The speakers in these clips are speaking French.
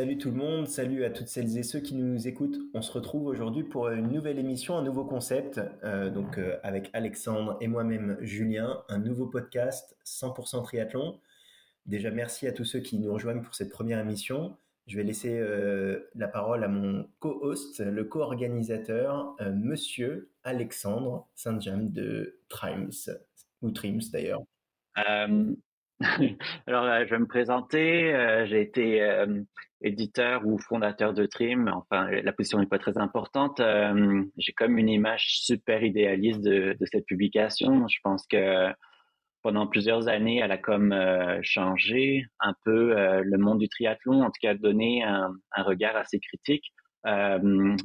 Salut tout le monde, salut à toutes celles et ceux qui nous écoutent. On se retrouve aujourd'hui pour une nouvelle émission, un nouveau concept, euh, donc euh, avec Alexandre et moi-même Julien, un nouveau podcast 100% triathlon. Déjà merci à tous ceux qui nous rejoignent pour cette première émission. Je vais laisser euh, la parole à mon co-host, le co-organisateur, Monsieur Alexandre Saint-James de Trims, ou Trims d'ailleurs. Alors, je vais me présenter. J'ai été éditeur ou fondateur de Trim. Enfin, la position n'est pas très importante. j'ai comme une image super idéaliste de, cette publication. Je pense que pendant plusieurs années, elle a comme changé un peu le monde du triathlon, en tout cas donné un, un regard assez critique.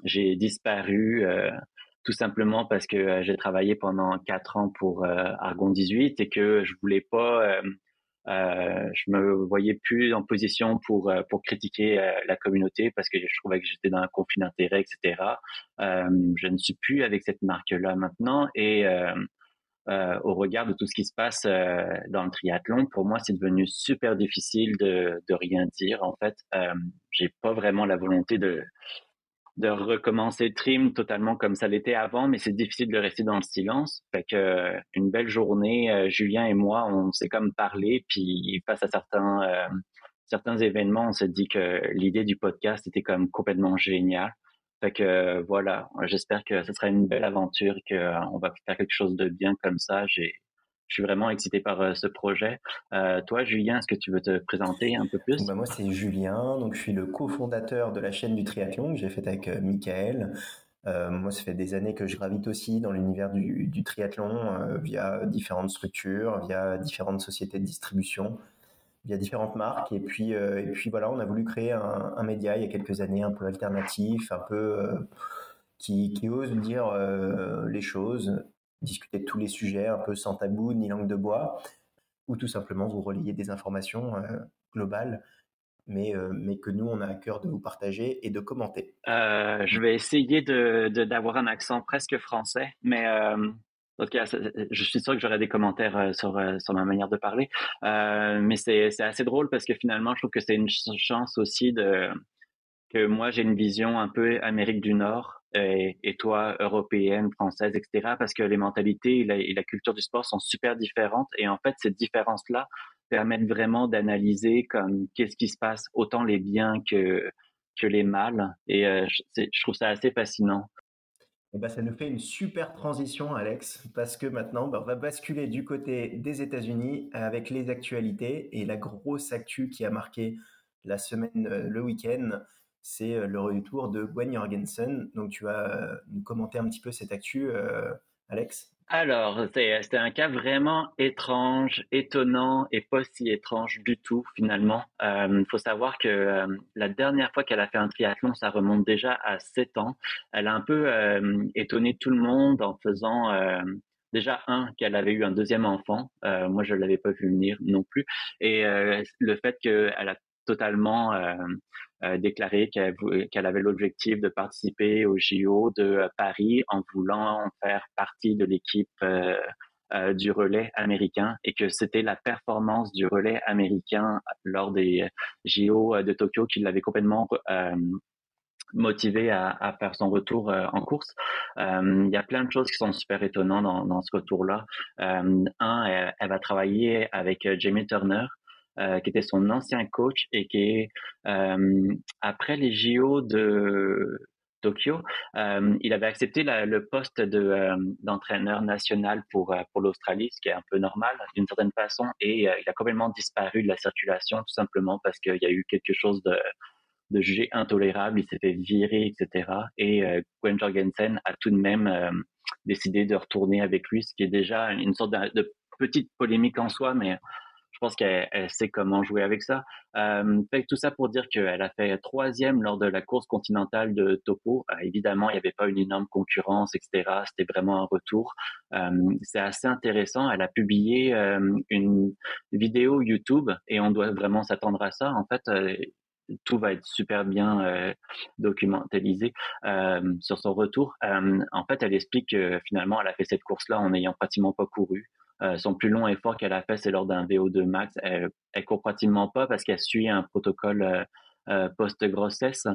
j'ai disparu tout simplement parce que j'ai travaillé pendant quatre ans pour Argon 18 et que je voulais pas euh, je me voyais plus en position pour euh, pour critiquer euh, la communauté parce que je trouvais que j'étais dans un conflit d'intérêts, etc. Je ne suis plus avec cette marque-là maintenant et au regard de tout ce qui se passe dans le triathlon, pour moi, c'est devenu super difficile de, de rien dire. En fait, j'ai pas vraiment la volonté de de recommencer trim totalement comme ça l'était avant, mais c'est difficile de rester dans le silence. Fait que euh, une belle journée, euh, Julien et moi, on s'est comme parlé, puis face à certains euh, certains événements, on s'est dit que l'idée du podcast était comme complètement géniale. Fait que voilà, j'espère que ce sera une belle aventure, qu'on va faire quelque chose de bien comme ça. J'ai je suis vraiment excité par euh, ce projet. Euh, toi, Julien, est-ce que tu veux te présenter un peu plus? Bah Moi, c'est Julien. Donc, je suis le cofondateur de la chaîne du triathlon que j'ai faite avec euh, Michael. Euh, moi, ça fait des années que je gravite aussi dans l'univers du, triathlon via différentes structures, via différentes sociétés de distribution, via différentes marques. Et puis, et puis voilà, on a voulu créer un, un, média il y a quelques années un peu alternatif, un peu qui, qui ose dire les choses discuter de tous les sujets un peu sans tabou ni langue de bois, ou tout simplement vous relayer des informations euh, globales, mais, euh, mais que nous, on a à cœur de vous partager et de commenter. Euh, je vais essayer de, d'avoir un accent presque français, mais cas, je suis sûr que j'aurai des commentaires sur, sur ma manière de parler. mais c'est, c'est assez drôle parce que finalement, je trouve que c'est une chance aussi de que moi, j'ai une vision un peu Amérique du Nord et, toi, européenne, française, etc., parce que les mentalités et la, culture du sport sont super différentes. Et en fait, ces différences-là permettent vraiment d'analyser comme qu'est-ce qui se passe, autant les biens que, que les mal. Et euh, je, trouve ça assez fascinant. Et eh ben, ça nous fait une super transition, Alex, parce que maintenant, ben, on va basculer du côté des États-Unis avec les actualités et la grosse actu qui a marqué la semaine, euh, le week-end c'est euh, le retour de Gwen Jorgensen. Donc, tu vas euh, nous commenter un petit peu cette actu, euh, Alex? Alors, c'était un cas vraiment étrange, étonnant et pas si étrange du tout finalement. Il faut savoir que la dernière fois qu'elle a fait un triathlon, ça remonte déjà à 7 ans. Elle a un peu étonné tout le monde en faisant déjà un qu'elle avait eu un deuxième enfant. moi, je l'avais pas vu venir non plus. Et le fait qu'elle a totalement euh, euh, déclaré qu'elle avait l'objectif de participer au JO de euh, Paris en voulant faire partie de l'équipe du relais américain et que c'était la performance du relais américain lors des JO de Tokyo qui l'avait complètement motivé à, faire son retour en course. Il y a plein de choses qui sont super étonnantes dans, ce retour-là. un, elle, va travailler avec Jamie Turner, euh, qui était son ancien coach et qui euh, après les JO de Tokyo, euh, il avait accepté le poste de d'entraîneur national pour pour l'Australie, ce qui est un peu normal d'une certaine façon, et il a complètement disparu de la circulation tout simplement parce qu'il y a eu quelque chose de de jugé intolérable, il s'est fait virer, etc. Et Gwen Jorgensen a tout de même décidé de retourner avec lui, ce qui est déjà une sorte de, de petite polémique en soi, mais je pense qu'elle sait comment jouer avec ça. Euh, tout ça pour dire qu'elle a fait troisième lors de la course continentale de Topo. Euh, évidemment, il n'y avait pas une énorme concurrence, etc. C'était vraiment un retour. C'est assez intéressant. Elle a publié une vidéo YouTube et on doit vraiment s'attendre à ça. En fait, euh, tout va être super bien euh, documentalisé sur son retour. En fait, elle explique que finalement, elle a fait cette course-là en n'ayant pratiquement pas couru. Euh, son plus long effort qu'elle a fait, c'est lors d'un VO2 max. Elle, elle court pratiquement pas parce qu'elle suit un protocole post-grossesse.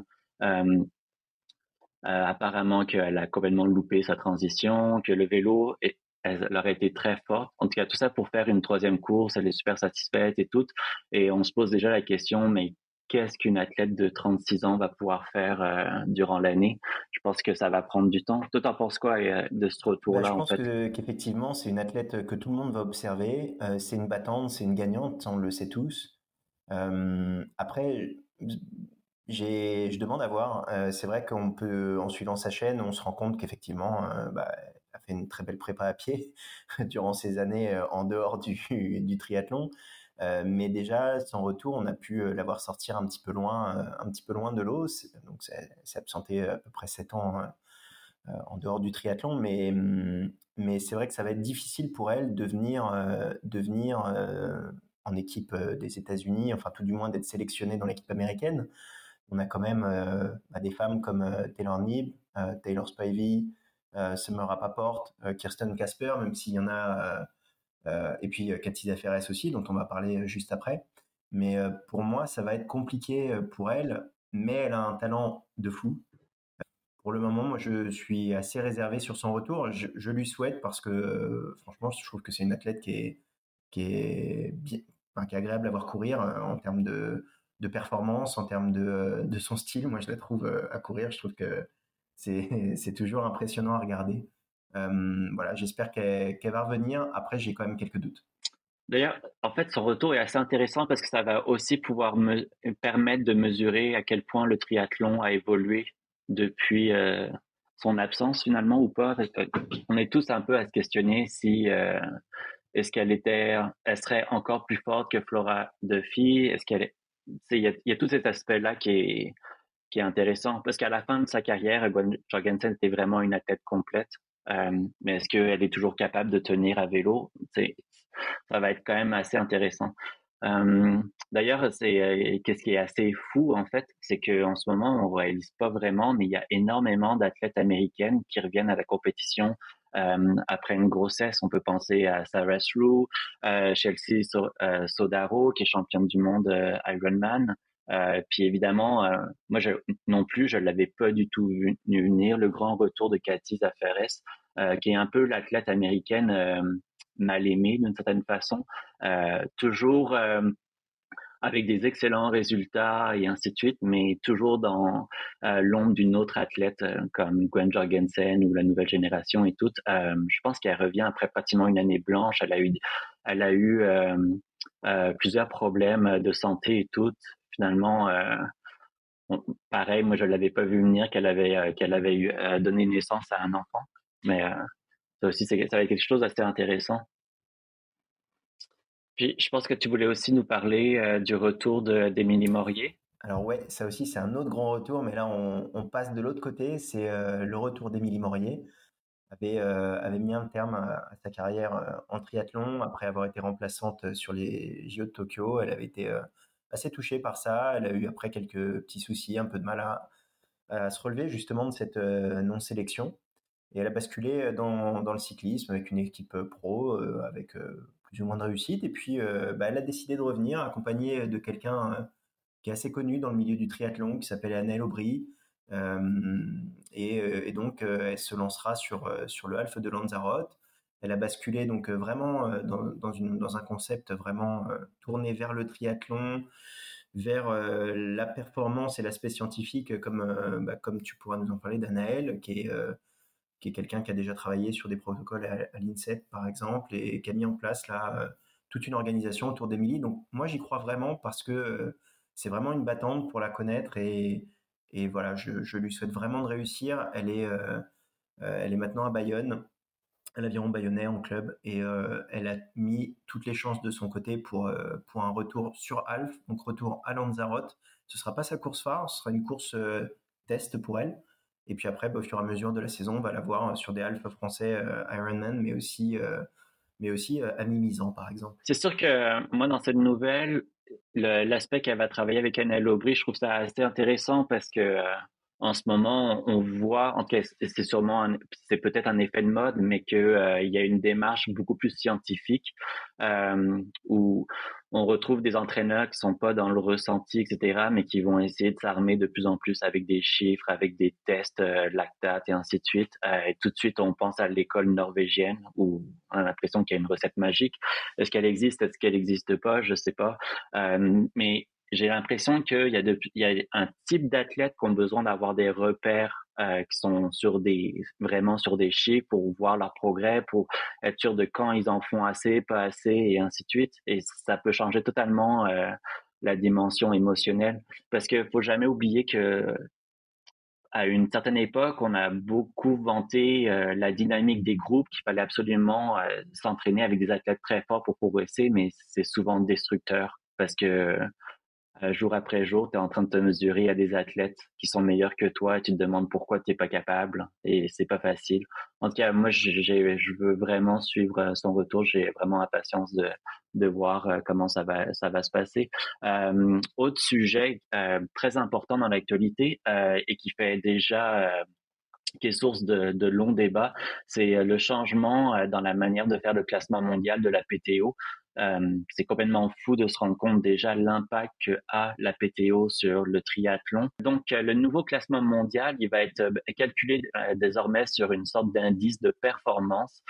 apparemment qu'elle a complètement loupé sa transition, que le vélo est, elle aurait été très forte. En tout cas, tout ça pour faire une troisième course, elle est super satisfaite et tout. Et on se pose déjà la question, mais qu'est-ce qu'une athlète de 36 ans va pouvoir faire euh, durant l'année? Je pense que ça va prendre du temps. Toi, t'en penses quoi euh, de ce retour-là bah, Je pense qu'effectivement, c'est une athlète que tout le monde va observer. Euh, c'est une battante, c'est une gagnante, on le sait tous. après, je demande à voir. c'est vrai qu'on peut, en suivant sa chaîne, on se rend compte qu'effectivement, bah, a fait une très belle prépa à pied durant ces années en dehors du, du triathlon. Euh, mais déjà, son retour, on a pu euh, l'avoir sortir un petit peu loin, euh, un petit peu loin de l'eau. Donc, c'est absenté à peu près 7 ans hein, en dehors du triathlon. Mais, hum, mais c'est vrai que ça va être difficile pour elle de venir, de venir en équipe des États-Unis, enfin, tout du moins d'être sélectionnée dans l'équipe américaine. On a quand même bah, des femmes comme Taylor Nib, Taylor Spivey, Summer Rappaport, Kirsten Casper, même s'il y en a et puis Cathy Zaferes aussi, dont on va parler euh, juste après. Mais euh, pour moi, ça va être compliqué pour elle, mais elle a un talent de fou. Pour le moment, moi, je suis assez réservé sur son retour. Je, lui souhaite parce que, franchement, je trouve que c'est une athlète qui est, qui est, qui agréable à voir courir en termes de, de performance, en termes de, de, son style. Moi, je la trouve à courir. Je trouve que c'est toujours impressionnant à regarder. Euh, voilà, j'espère qu'elle va revenir. Après, j'ai quand même quelques doutes. D'ailleurs, en fait, son retour est assez intéressant parce que ça va aussi pouvoir me permettre de mesurer à quel point le triathlon a évolué depuis euh, son absence finalement ou pas. On est tous un peu à se questionner si euh, est-ce qu'elle était, elle serait encore plus forte que Flora Duffy. Est-ce qu'elle est, il y, a, tout cet aspect-là qui est qui est intéressant parce qu'à la fin de sa carrière, Jorgensen était vraiment une athlète complète. Euh, mais est-ce qu'elle est toujours capable de tenir à vélo? Ça va être quand même assez intéressant. Euh, D'ailleurs, c'est euh, qu'est-ce qui est assez fou en fait, c'est que en ce moment on réalise pas vraiment, mais il y a énormément d'athlètes américaines qui reviennent à la compétition après une grossesse. On peut penser à Sarah Sru, euh, Chelsea Sodaro qui est championne du monde Ironman. Euh, puis évidemment, euh, moi non plus, je l'avais pas du tout vu venir le grand retour de Cathy Zaferes, euh, qui est un peu l'athlète américaine mal aimée d'une certaine façon, toujours avec des excellents résultats et ainsi de suite, mais toujours dans l'ombre d'une autre athlète comme Gwen Jorgensen ou la nouvelle génération et tout. je pense qu'elle revient après pratiquement une année blanche. Elle a eu, elle a eu plusieurs problèmes de santé et tout finalement, euh, pareil, moi je l'avais pas vu venir qu'elle avait euh, qu'elle avait eu, euh, donné naissance à un enfant, mais ça aussi ça va être quelque chose d'assez intéressant. Puis je pense que tu voulais aussi nous parler du retour d'Émilie Morier. Alors ouais, ça aussi c'est un autre grand retour, mais là on, passe de l'autre côté, c'est le retour d'Émilie Morier. Avait, avait mis un terme à, sa carrière en triathlon après avoir été remplaçante sur les JO de Tokyo. Elle avait été assez touchée par ça. Elle a eu après quelques petits soucis, un peu de mal à, se relever justement de cette euh, non-sélection. Et elle a basculé dans, dans, le cyclisme avec une équipe pro, euh, avec euh, plus ou moins de réussite. Et puis, bah, elle a décidé de revenir accompagnée de quelqu'un qui est assez connu dans le milieu du triathlon, qui s'appelle Annelle Aubry. Et, donc, elle se lancera sur le Half de Lanzarote elle a basculé donc euh, vraiment euh, dans, dans, un concept vraiment euh, tourné vers le triathlon, vers la performance et l'aspect scientifique, comme, bah, comme tu pourras nous en parler d'Anaël, qui est, qui est quelqu'un qui a déjà travaillé sur des protocoles à, l'INSEP, par exemple, et qui a mis en place là, toute une organisation autour d'Emilie. Donc moi, j'y crois vraiment parce que c'est vraiment une battante pour la connaître et, et voilà, je, je, lui souhaite vraiment de réussir. Elle est, elle est maintenant à Bayonne à l'aviron bayonnais en club et euh, elle a mis toutes les chances de son côté pour, euh, pour un retour sur Alf, donc retour à Lanzarote. Ce sera pas sa course phare, ce sera une course euh, test pour elle. Et puis après, bah, au fur et à mesure de la saison, on va la voir sur des Alpha français Ironman, mais aussi, mais aussi à mi-misant, par exemple. C'est sûr que moi, dans cette nouvelle, l'aspect qu'elle va travailler avec Annelle Aubry, je trouve ça assez intéressant parce que en ce moment, on voit, en tout cas, c'est sûrement, c'est peut-être un effet de mode, mais qu'il euh, y a une démarche beaucoup plus scientifique euh, où on retrouve des entraîneurs qui sont pas dans le ressenti, etc., mais qui vont essayer de s'armer de plus en plus avec des chiffres, avec des tests euh, lactates et ainsi de suite. Euh, et tout de suite, on pense à l'école norvégienne où on a l'impression qu'il y a une recette magique. Est-ce qu'elle existe? Est-ce qu'elle n'existe pas? Je sais pas. Euh, mais j'ai l'impression qu'il y, a un type d'athlètes qui ont besoin d'avoir des repères euh, qui sont sur des vraiment sur des chiffres pour voir leur progrès, pour être sûr de quand ils en font assez, pas assez, et ainsi de suite. Et ça peut changer totalement euh, la dimension émotionnelle, parce qu'il faut jamais oublier que à une certaine époque, on a beaucoup vanté euh, la dynamique des groupes, qu'il fallait absolument s'entraîner avec des athlètes très forts pour progresser, mais c'est souvent destructeur parce que euh, jour après jour, tu es en train de te mesurer à des athlètes qui sont meilleurs que toi et tu te demandes pourquoi tu n'es pas capable et c'est pas facile. En tout cas, moi, je veux vraiment suivre euh, son retour. J'ai vraiment impatience de, de voir euh, comment ça va, ça va se passer. Autre sujet très important dans l'actualité et qui fait déjà qui est source de, de longs débats, c'est le changement dans la manière de faire le classement mondial de la PTO. Euh, c'est complètement fou de se rendre compte déjà l'impact que a la PTO sur le triathlon. Donc, euh, le nouveau classement mondial, il va être euh, calculé désormais sur une sorte d'indice de performance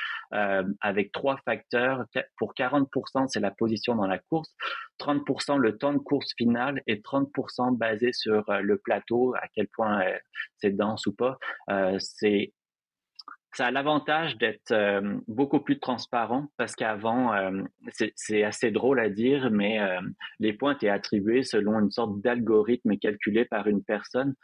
avec trois facteurs. Pour 40%, c'est la position dans la course, 30% le temps de course finale et 30% basé sur le plateau, à quel point c'est dense ou pas. Ça a l'avantage d'être euh, beaucoup plus transparent parce qu'avant, euh, c'est assez drôle à dire, mais euh, les points étaient attribués selon une sorte d'algorithme calculé par une personne.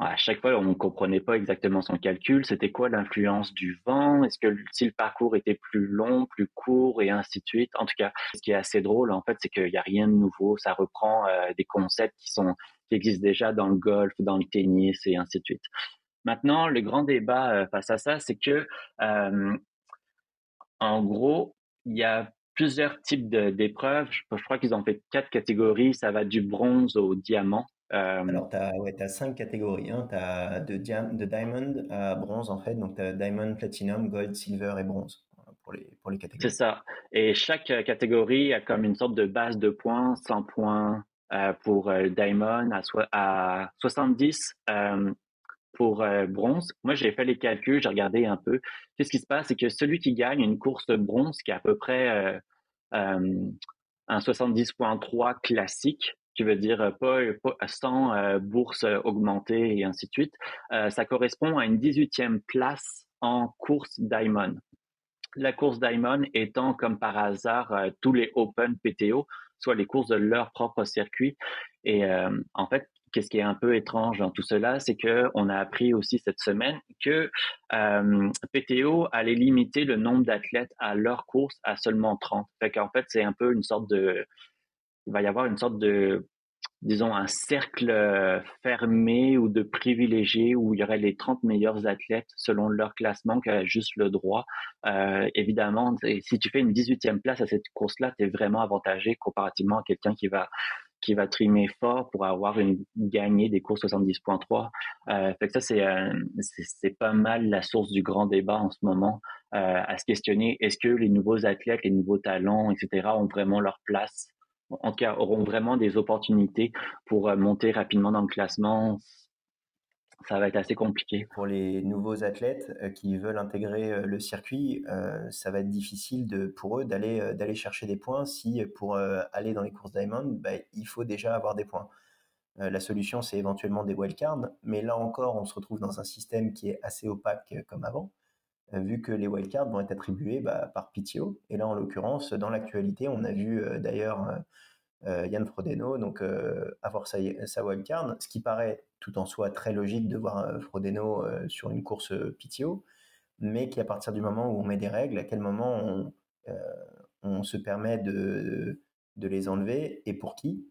À chaque fois, on ne comprenait pas exactement son calcul. C'était quoi l'influence du vent? Est-ce que si le parcours était plus long, plus court et ainsi de suite? En tout cas, ce qui est assez drôle, en fait, c'est qu'il n'y a rien de nouveau. Ça reprend des concepts qui sont qui existent déjà dans le golf, dans le tennis et ainsi de suite. Maintenant, le grand débat euh, face à ça, c'est que, euh, en gros, il y a plusieurs types d'épreuves. Je, crois qu'ils ont fait quatre catégories. Ça va du bronze au diamant. Euh, Alors, tu as, ouais, as, cinq catégories. Hein. Tu as de, de, diamond à bronze, en fait. Donc, tu as diamond, platinum, gold, silver et bronze pour les, pour les catégories. C'est ça. Et chaque catégorie a comme une sorte de base de points, 100 points pour diamond, à, à 70 pour euh, bronze, moi j'ai fait les calculs, j'ai regardé un peu. Qu'est-ce qui se passe, c'est que celui qui gagne une course bronze, qui est à peu près euh, euh, un 70.3 classique, qui veut dire pas, pas sans bourse augmentée et ainsi de suite, ça correspond à une 18e place en course Diamond. La course Diamond étant comme par hasard tous les Open PTO, soit les courses de leur propre circuit. Et en fait, qu'est-ce qui est un peu étrange dans tout cela, c'est que on a appris aussi cette semaine que euh, PTO allait limiter le nombre d'athlètes à leur course à seulement 30. Fait qu'en fait, c'est un peu une sorte de il va y avoir une sorte de disons un cercle fermé ou de privilégiés où il y aurait les 30 meilleurs athlètes selon leur classement qui a juste le droit. Euh, évidemment, si tu fais une 18e place à cette course-là, tu es vraiment avantagé comparativement à quelqu'un qui va qui va trimer fort pour avoir une gagner des courses 70.3. Euh, fait que ça c'est euh, c'est pas mal la source du grand débat en ce moment euh, à se questionner est-ce que les nouveaux athlètes, les nouveaux talents, etc. ont vraiment leur place en tout cas auront vraiment des opportunités pour euh, monter rapidement dans le classement ça va être assez compliqué. Pour les nouveaux athlètes euh, qui veulent intégrer euh, le circuit, euh, ça va être difficile pour eux d'aller chercher des points si pour aller dans les courses Diamond, bah, il faut déjà avoir des points. la solution, c'est éventuellement des wildcards, mais là encore, on se retrouve dans un système qui est assez opaque comme avant, vu que les wildcards vont être attribués bah, par PTO. Et là, en l'occurrence, dans l'actualité, on a vu d'ailleurs Yann Frodeno, donc euh, avoir sa, sa wildcard, ce qui paraît tout en soi très logique de voir euh, Frodeno sur une course PTO, mais qui à partir du moment où on met des règles, à quel moment on, on se permet de, de les enlever et pour qui?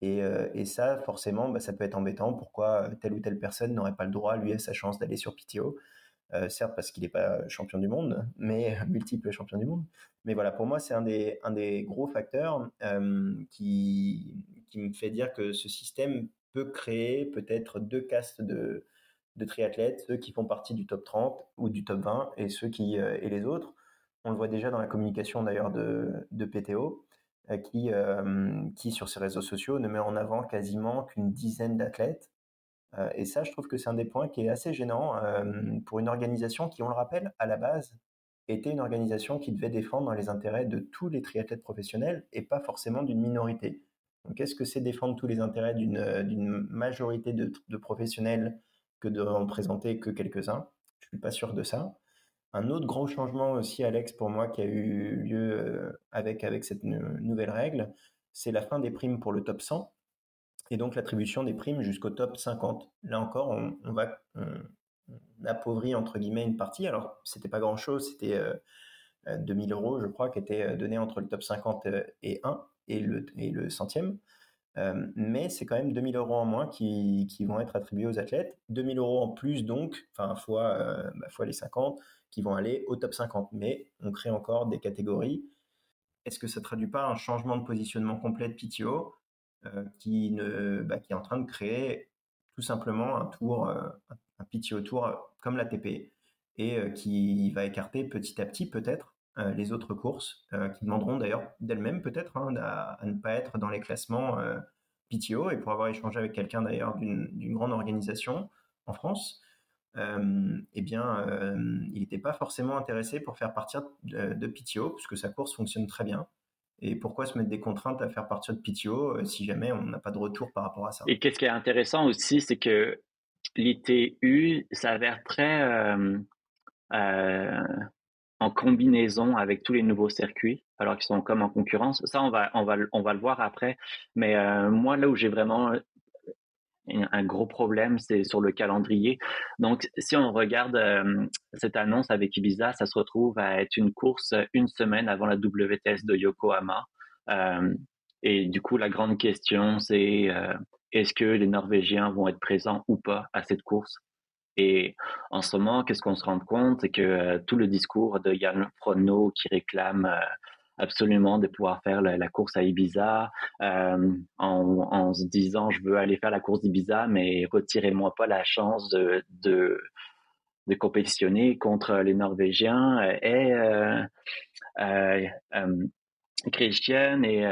Et, et ça, forcément, bah, ça peut être embêtant. Pourquoi telle ou telle personne n'aurait pas le droit, lui, à sa chance d'aller sur PTO euh, certes parce qu'il n'est pas champion du monde, mais multiple champion du monde. Mais voilà, pour moi, c'est un des, un des gros facteurs euh, qui, qui me fait dire que ce système peut créer peut-être deux castes de, de triathlètes, ceux qui font partie du top 30 ou du top 20 et ceux qui et les autres. On le voit déjà dans la communication d'ailleurs de, de PTO, qui, qui sur ses réseaux sociaux ne met en avant quasiment qu'une dizaine d'athlètes. Et ça, je trouve que c'est un des points qui est assez gênant pour une organisation qui, on le rappelle, à la base, était une organisation qui devait défendre les intérêts de tous les triathlètes professionnels et pas forcément d'une minorité. Donc, est-ce que c'est défendre tous les intérêts d'une majorité de, professionnels que de représenter que quelques-uns? Je suis pas sûr de ça. Un autre gros changement aussi, Alex, pour moi, qui a eu lieu euh, avec, avec cette nouvelle règle, c'est la fin des primes pour le top 100 et donc l'attribution des primes jusqu'au top 50. Là encore, on, va appauvrir entre guillemets une partie. Alors, c'était pas grand chose, c'était 2000 euh, euros, je crois, qui étaient donnés entre le top 50 et 1 et le, centième. Euh, mais c'est quand même 2000 euros en moins qui, vont être attribués aux athlètes. 2000 euros en plus, donc, enfin, fois, bah, les 50, qui vont aller au top 50. Mais on crée encore des catégories. Est-ce que ça ne traduit pas un changement de positionnement complet de PTO euh, qui, ne, bah, qui est en train de créer tout simplement un tour, euh, un tour comme la TP et euh, qui va écarter petit à petit peut-être les autres courses qui demanderont d'ailleurs d'elles-mêmes peut-être hein, à, ne pas être dans les classements PTO et pour avoir échangé avec quelqu'un d'ailleurs d'une grande organisation en France, eh bien, il n'était pas forcément intéressé pour faire partir de, PTO, puisque sa course fonctionne très bien. Et pourquoi se mettre des contraintes à faire partir de PTO euh, si jamais on n'a pas de retour par rapport à ça? Et qu'est-ce qui est intéressant aussi, c'est que l'ITU s'avère très euh, euh, en combinaison avec tous les nouveaux circuits, alors qu'ils sont comme en concurrence. Ça, on va, on va, on va le voir après. Mais moi, là où j'ai vraiment un gros problème, c'est sur le calendrier. Donc, si on regarde euh, cette annonce avec Ibiza, ça se retrouve à être une course une semaine avant la WTS de Yokohama. Euh, et du coup, la grande question, c'est euh, est-ce que les Norvégiens vont être présents ou pas à cette course? Et en ce moment, qu'est-ce qu'on se rend compte, c'est que tout le discours de Yann Frodno qui réclame absolument de pouvoir faire la, course à Ibiza euh, en, se disant je veux aller faire la course d'Ibiza, mais retirez-moi pas la chance de, de, compétitionner contre les Norvégiens et euh, euh, Christian et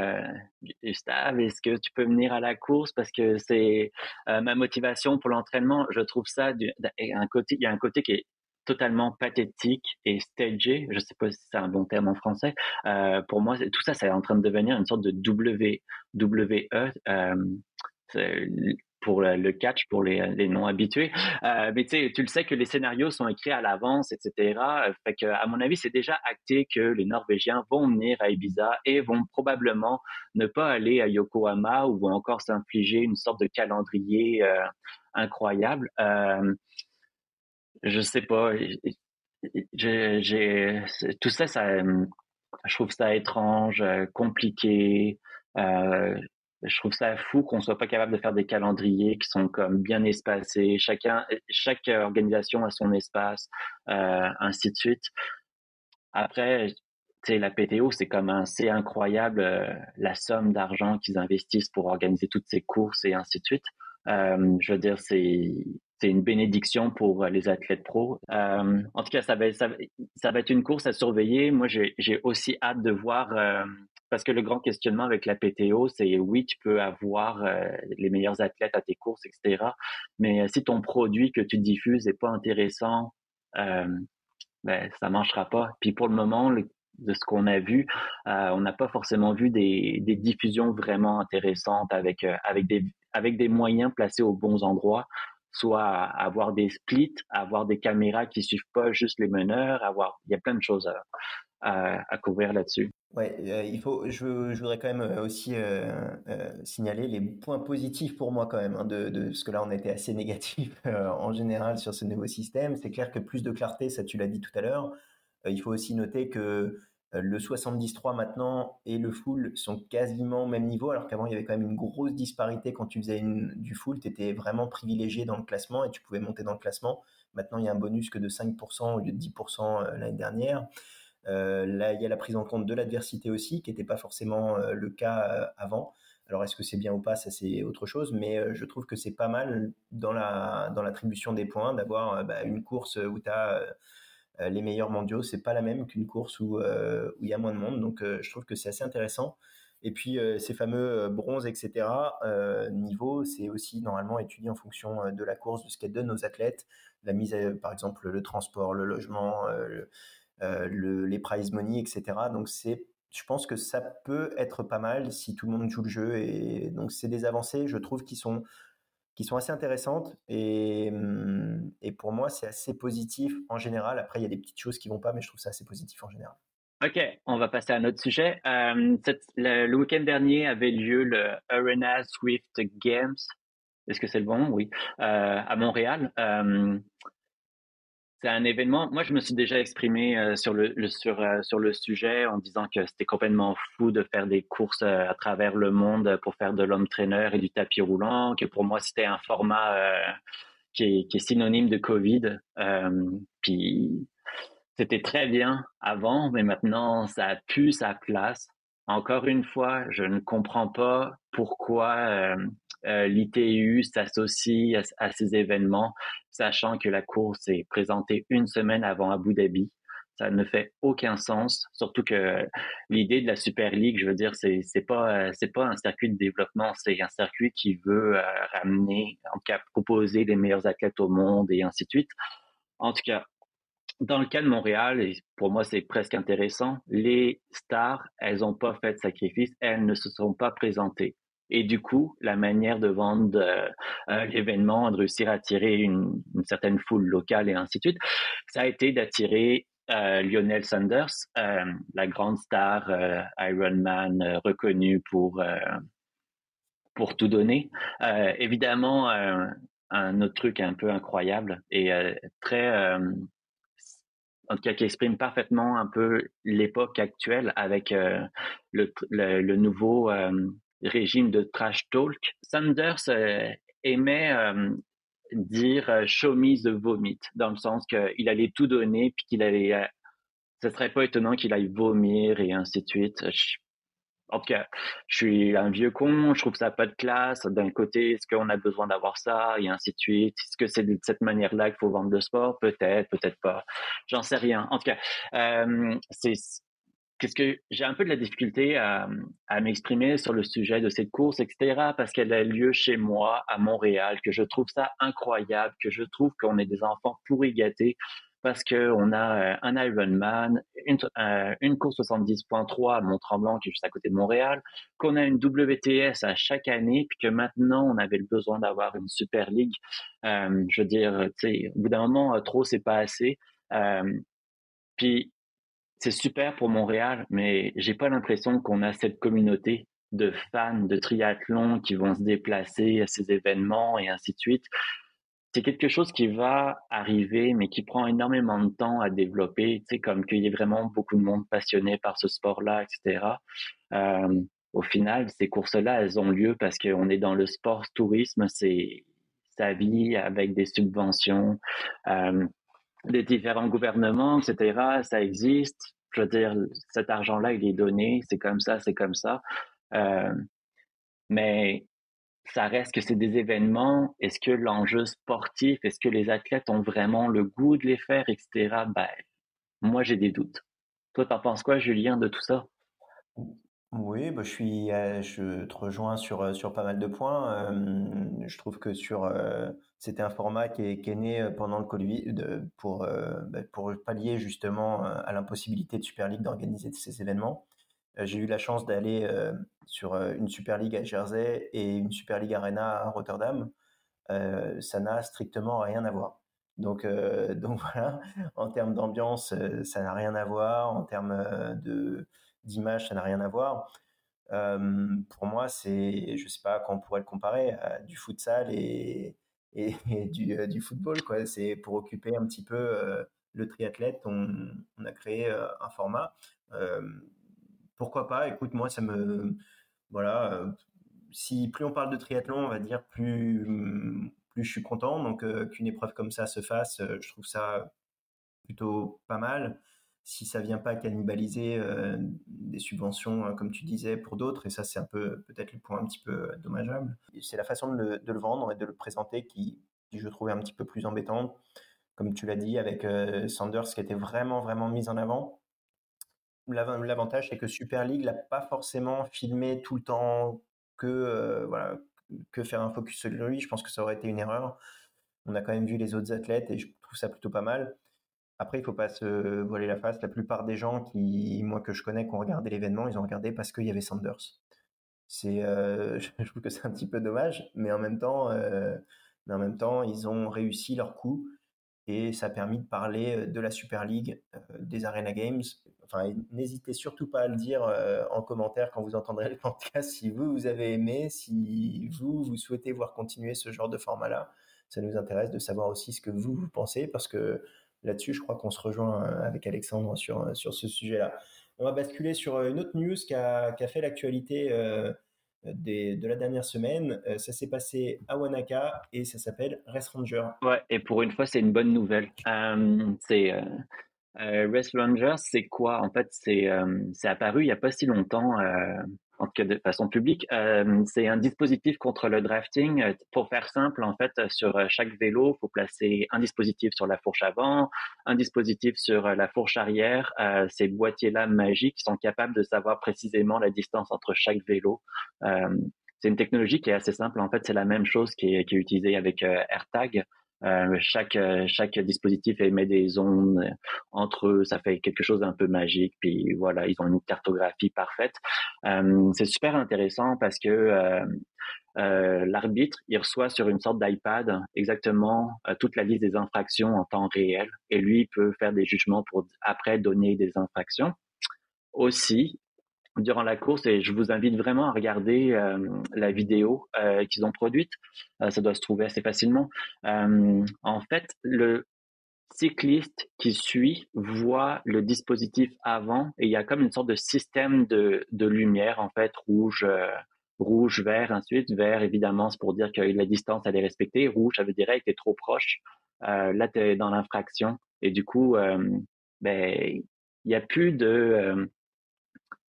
Gustave, est-ce que tu peux venir à la course? Parce que c'est ma motivation pour l'entraînement. Je trouve ça un côté, il y a un côté qui est totalement pathétique et stagé. Je sais pas si c'est un bon terme en français. Euh, pour moi, tout ça, c'est en train de devenir une sorte de W, WWE euh, pour le catch, pour les, les non habitués. Euh, mais tu tu le sais que les scénarios sont écrits à l'avance, etc. Fait à mon avis, c'est déjà acté que les Norvégiens vont venir à Ibiza et vont probablement ne pas aller à Yokohama ou encore s'infliger une sorte de calendrier incroyable. Je sais pas. J'ai tout ça, ça, je trouve ça étrange, euh, compliqué. Euh, je trouve ça fou qu'on soit pas capable de faire des calendriers qui sont comme bien espacés. Chacun, chaque organisation a son espace, euh, ainsi de suite. Après, tu sais, la PTO, c'est comme un, c'est incroyable euh, la somme d'argent qu'ils investissent pour organiser toutes ces courses et ainsi de suite. Euh, je veux dire, c'est c'est une bénédiction pour les athlètes pros. Euh, en tout cas, ça va, être une course à surveiller. Moi, j'ai aussi hâte de voir, euh, parce que le grand questionnement avec la PTO, c'est oui, tu peux avoir euh, les meilleurs athlètes à tes courses, etc. Mais si ton produit que tu diffuses n'est pas intéressant, ben, ça marchera pas. Puis pour le moment, de ce qu'on a vu, on n'a pas forcément vu des, diffusions vraiment intéressantes avec, avec des moyens placés aux bons endroits soit avoir des splits, avoir des caméras qui suivent pas juste les meneurs, avoir, il y a plein de choses à, couvrir là-dessus. Ouais, euh, il faut, je, je, voudrais quand même euh, aussi euh, signaler les points positifs pour moi quand même, hein, de, de, ce que là on était assez négatif en général sur ce nouveau système. C'est clair que plus de clarté, ça tu l'as dit tout à l'heure. il faut aussi noter que le 73 maintenant et le full sont quasiment au même niveau, alors qu'avant il y avait quand même une grosse disparité quand tu faisais du full, tu étais vraiment privilégié dans le classement et tu pouvais monter dans le classement. Maintenant il y a un bonus que de 5% au lieu de 10% euh, l'année dernière. Euh, là il y a la prise en compte de l'adversité aussi, qui n'était pas forcément le cas avant. Alors est-ce que c'est bien ou pas, ça c'est autre chose, mais je trouve que c'est pas mal dans la dans l'attribution des points d'avoir bah, une course où tu as les meilleurs mondiaux, c'est pas la même qu'une course où il y a moins de monde. Donc je trouve que c'est assez intéressant. Et puis ces fameux bronzes, etc. niveau, c'est aussi normalement étudié en fonction de la course, de ce qu'elle donne aux athlètes, la mise, par exemple le transport, le logement, les prize money, etc. Donc c'est je pense que ça peut être pas mal si tout le monde joue le jeu et donc c'est des avancées je trouve qui sont qui sont assez intéressantes et, hum, et pour moi c'est assez positif en général après il y a des petites choses qui vont pas mais je trouve ça assez positif en général Ok, on va passer à un autre sujet. Euh, le, week-end dernier avait lieu le Arena Swift Games. Est-ce que c'est le bon? Oui, euh, à Montréal. Euh, c'est un événement. Moi, je me suis déjà exprimé euh, sur le, sur euh, sur le sujet en disant que c'était complètement fou de faire des courses euh, à travers le monde pour faire de l'homme traîneur et du tapis roulant. Que pour moi, c'était un format qui est, qui, est, synonyme de Covid. puis c'était très bien avant, mais maintenant, ça a pu sa place. Encore une fois, je ne comprends pas pourquoi euh, l'ITU s'associe à, ces événements, sachant que la course est présentée une semaine avant Abu Dhabi. Ça ne fait aucun sens, surtout que l'idée de la Super League, je veux dire, c'est c'est pas euh, pas un circuit de développement, c'est un circuit qui veut euh, ramener, en tout cas proposer les meilleurs athlètes au monde et ainsi de suite. En tout cas, dans le cas de Montréal, et pour moi c'est presque intéressant, les stars, elles n'ont pas fait de sacrifice, elles ne se sont pas présentées. Et du coup, la manière de vendre euh, euh, l'événement, de réussir à attirer une, certaine foule locale et ainsi de suite, ça a été d'attirer euh, Lionel Sanders, la grande star Ironman reconnue pour pour tout donner. évidemment, un autre truc un peu incroyable et très en tout cas qui exprime parfaitement un peu l'époque actuelle avec le, le, nouveau régime de trash talk. Sanders euh, aimait euh, dire euh, show me the vomit, dans le sens qu'il allait tout donner, puis qu'il allait. ce serait pas étonnant qu'il aille vomir et ainsi de suite. En tout cas, je suis un vieux con, je trouve ça pas de classe. D'un côté, est-ce qu'on a besoin d'avoir ça et ainsi de suite? Est-ce que c'est de cette manière-là qu'il faut vendre le sport? Peut-être, peut-être pas. J'en sais rien. En tout cas, euh, c'est qu'est-ce que j'ai un peu de la difficulté à, à m'exprimer sur le sujet de cette course, etc., parce qu'elle a lieu chez moi, à Montréal, que je trouve ça incroyable, que je trouve qu'on est des enfants pourri gâtés, parce qu'on a euh, un Ironman, une, euh, une course 70.3 à Mont-Tremblant, qui est juste à côté de Montréal, qu'on a une WTS à chaque année, puis que maintenant, on avait le besoin d'avoir une Super League. Euh, je veux dire, au bout d'un moment, trop, c'est pas assez. Puis c'est super pour Montréal, mais j'ai pas l'impression qu'on a cette communauté de fans de triathlon qui vont se déplacer à ces événements et ainsi de suite. C'est quelque chose qui va arriver, mais qui prend énormément de temps à développer, tu sais, comme qu'il y ait vraiment beaucoup de monde passionné par ce sport-là, etc. Euh, au final, ces courses-là, elles ont lieu parce qu'on est dans le sport tourisme, c'est sa vie avec des subventions. Euh, des différents gouvernements, etc. Ça existe. Je veux dire, cet argent-là, il est donné. C'est comme ça, c'est comme ça. Euh, mais ça reste que c'est des événements. Est-ce que l'enjeu sportif, est-ce que les athlètes ont vraiment le goût de les faire, etc. Ben, moi, j'ai des doutes. Toi, t'en penses quoi, Julien, de tout ça? Oui, bah, je suis, euh, je te rejoins sur, euh, sur pas mal de points. Euh, je trouve que sur, c'était un format qui est, qui est né pendant le Covid pour, bah, pour pallier justement à l'impossibilité de Super League d'organiser ces événements. J'ai eu la chance d'aller sur une Super League à Jersey et une Super League Arena à Rotterdam. ça n'a strictement rien à voir. Donc, donc voilà, en termes d'ambiance, ça n'a rien à voir. En termes de d'image, ça n'a rien à voir. pour moi, c'est, je sais pas, quand on pourrait le comparer à du futsal et, et, du, euh, du, football. C'est pour occuper un petit peu euh, le triathlète, on, a créé euh, un format. Pourquoi pas Écoute, moi, ça me, voilà, si plus on parle de triathlon, on va dire plus, plus je suis content. Donc, qu'une épreuve comme ça se fasse, je trouve ça plutôt pas mal si ça vient pas cannibaliser euh, des subventions, hein, comme tu disais, pour d'autres, et ça c'est un peu peut-être le point un petit peu dommageable. C'est la façon de le, vendre et de le présenter qui, je trouvais un petit peu plus embêtante, comme tu l'as dit, avec Sanders qui était vraiment, vraiment mise en avant. L'avantage, c'est que Super League l'a pas forcément filmé tout le temps que, voilà, que faire un focus sur lui. Je pense que ça aurait été une erreur. On a quand même vu les autres athlètes et je trouve ça plutôt pas mal. Après, il faut pas se voiler la face. La plupart des gens qui, moi que je connais, qui ont regardé l'événement, ils ont regardé parce qu'il y avait Sanders. C'est, euh, je trouve que c'est un petit peu dommage, mais en même temps, euh, mais en même temps, ils ont réussi leur coup et ça a permis de parler de la Super League, euh, des Arena Games. Enfin, n'hésitez surtout pas à le dire en commentaire quand vous entendrez le podcast si vous vous avez aimé, si vous vous souhaitez voir continuer ce genre de format-là. Ça nous intéresse de savoir aussi ce que vous pensez parce que là-dessus, je crois qu'on se rejoint euh, avec Alexandre sur, euh, sur ce sujet-là. On va basculer sur euh, une autre news qui a fait l'actualité des, de la dernière semaine. ça s'est passé à Wanaka et ça s'appelle Race Ranger. Ouais, et pour une fois, c'est une bonne nouvelle. c'est Race Ranger, c'est quoi? En fait, c'est apparu il n'y a pas si longtemps en tout cas de façon publique, euh, c'est un dispositif contre le drafting. Euh, pour faire simple, en fait, sur euh, chaque vélo, il faut placer un dispositif sur la fourche avant, un dispositif sur la fourche arrière. ces boîtiers-là magiques sont capables de savoir précisément la distance entre chaque vélo. c'est une technologie qui est assez simple. En fait, c'est la même chose qui est, qui est utilisée avec AirTag. Euh, chaque chaque dispositif émet des ondes entre eux, ça fait quelque chose d'un peu magique. Puis voilà, ils ont une cartographie parfaite. Euh, c'est super intéressant parce que euh, euh l'arbitre, il reçoit sur une sorte d'iPad exactement toute la liste des infractions en temps réel et lui peut faire des jugements pour après donner des infractions. Aussi, durant la course et je vous invite vraiment à regarder euh, la vidéo euh, qu'ils ont produite. Euh, ça doit se trouver assez facilement. en fait, le cycliste qui suit voit le dispositif avant et il y a comme une sorte de système de, de lumière en fait rouge rouge vert ensuite vert évidemment c'est pour dire que la distance elle est respectée rouge ça veut dire que tu es trop proche là tu es dans l'infraction et du coup ben il y a plus de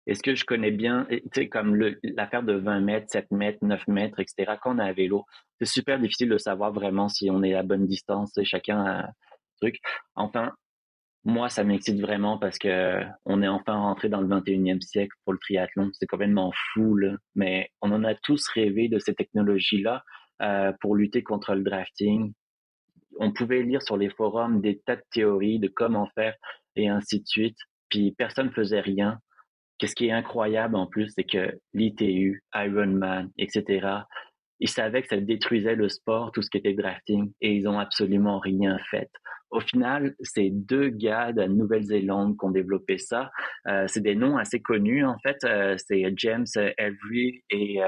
est-ce que je connais bien, tu sais, comme l'affaire de 20 mètres, 7 mètres, 9 mètres, etc., quand on est à vélo, c'est super difficile de savoir vraiment si on est à bonne distance, chacun a un truc. Enfin, moi, ça m'excite vraiment parce que on est enfin rentré dans le 21e siècle pour le triathlon. C'est complètement fou, là. mais on en a tous rêvé de ces technologies-là euh, pour lutter contre le drafting. On pouvait lire sur les forums des tas de théories de comment faire et ainsi de suite. Puis personne faisait rien. Qu'est-ce qui est incroyable en plus, c'est que l'ITU, Ironman, etc., ils savaient que ça détruisait le sport, tout ce qui était drafting, et ils ont absolument rien fait. Au final, c'est deux gars de Nouvelle-Zélande qui ont développé ça. Euh, c'est des noms assez connus, en fait. Euh, c'est James Avery et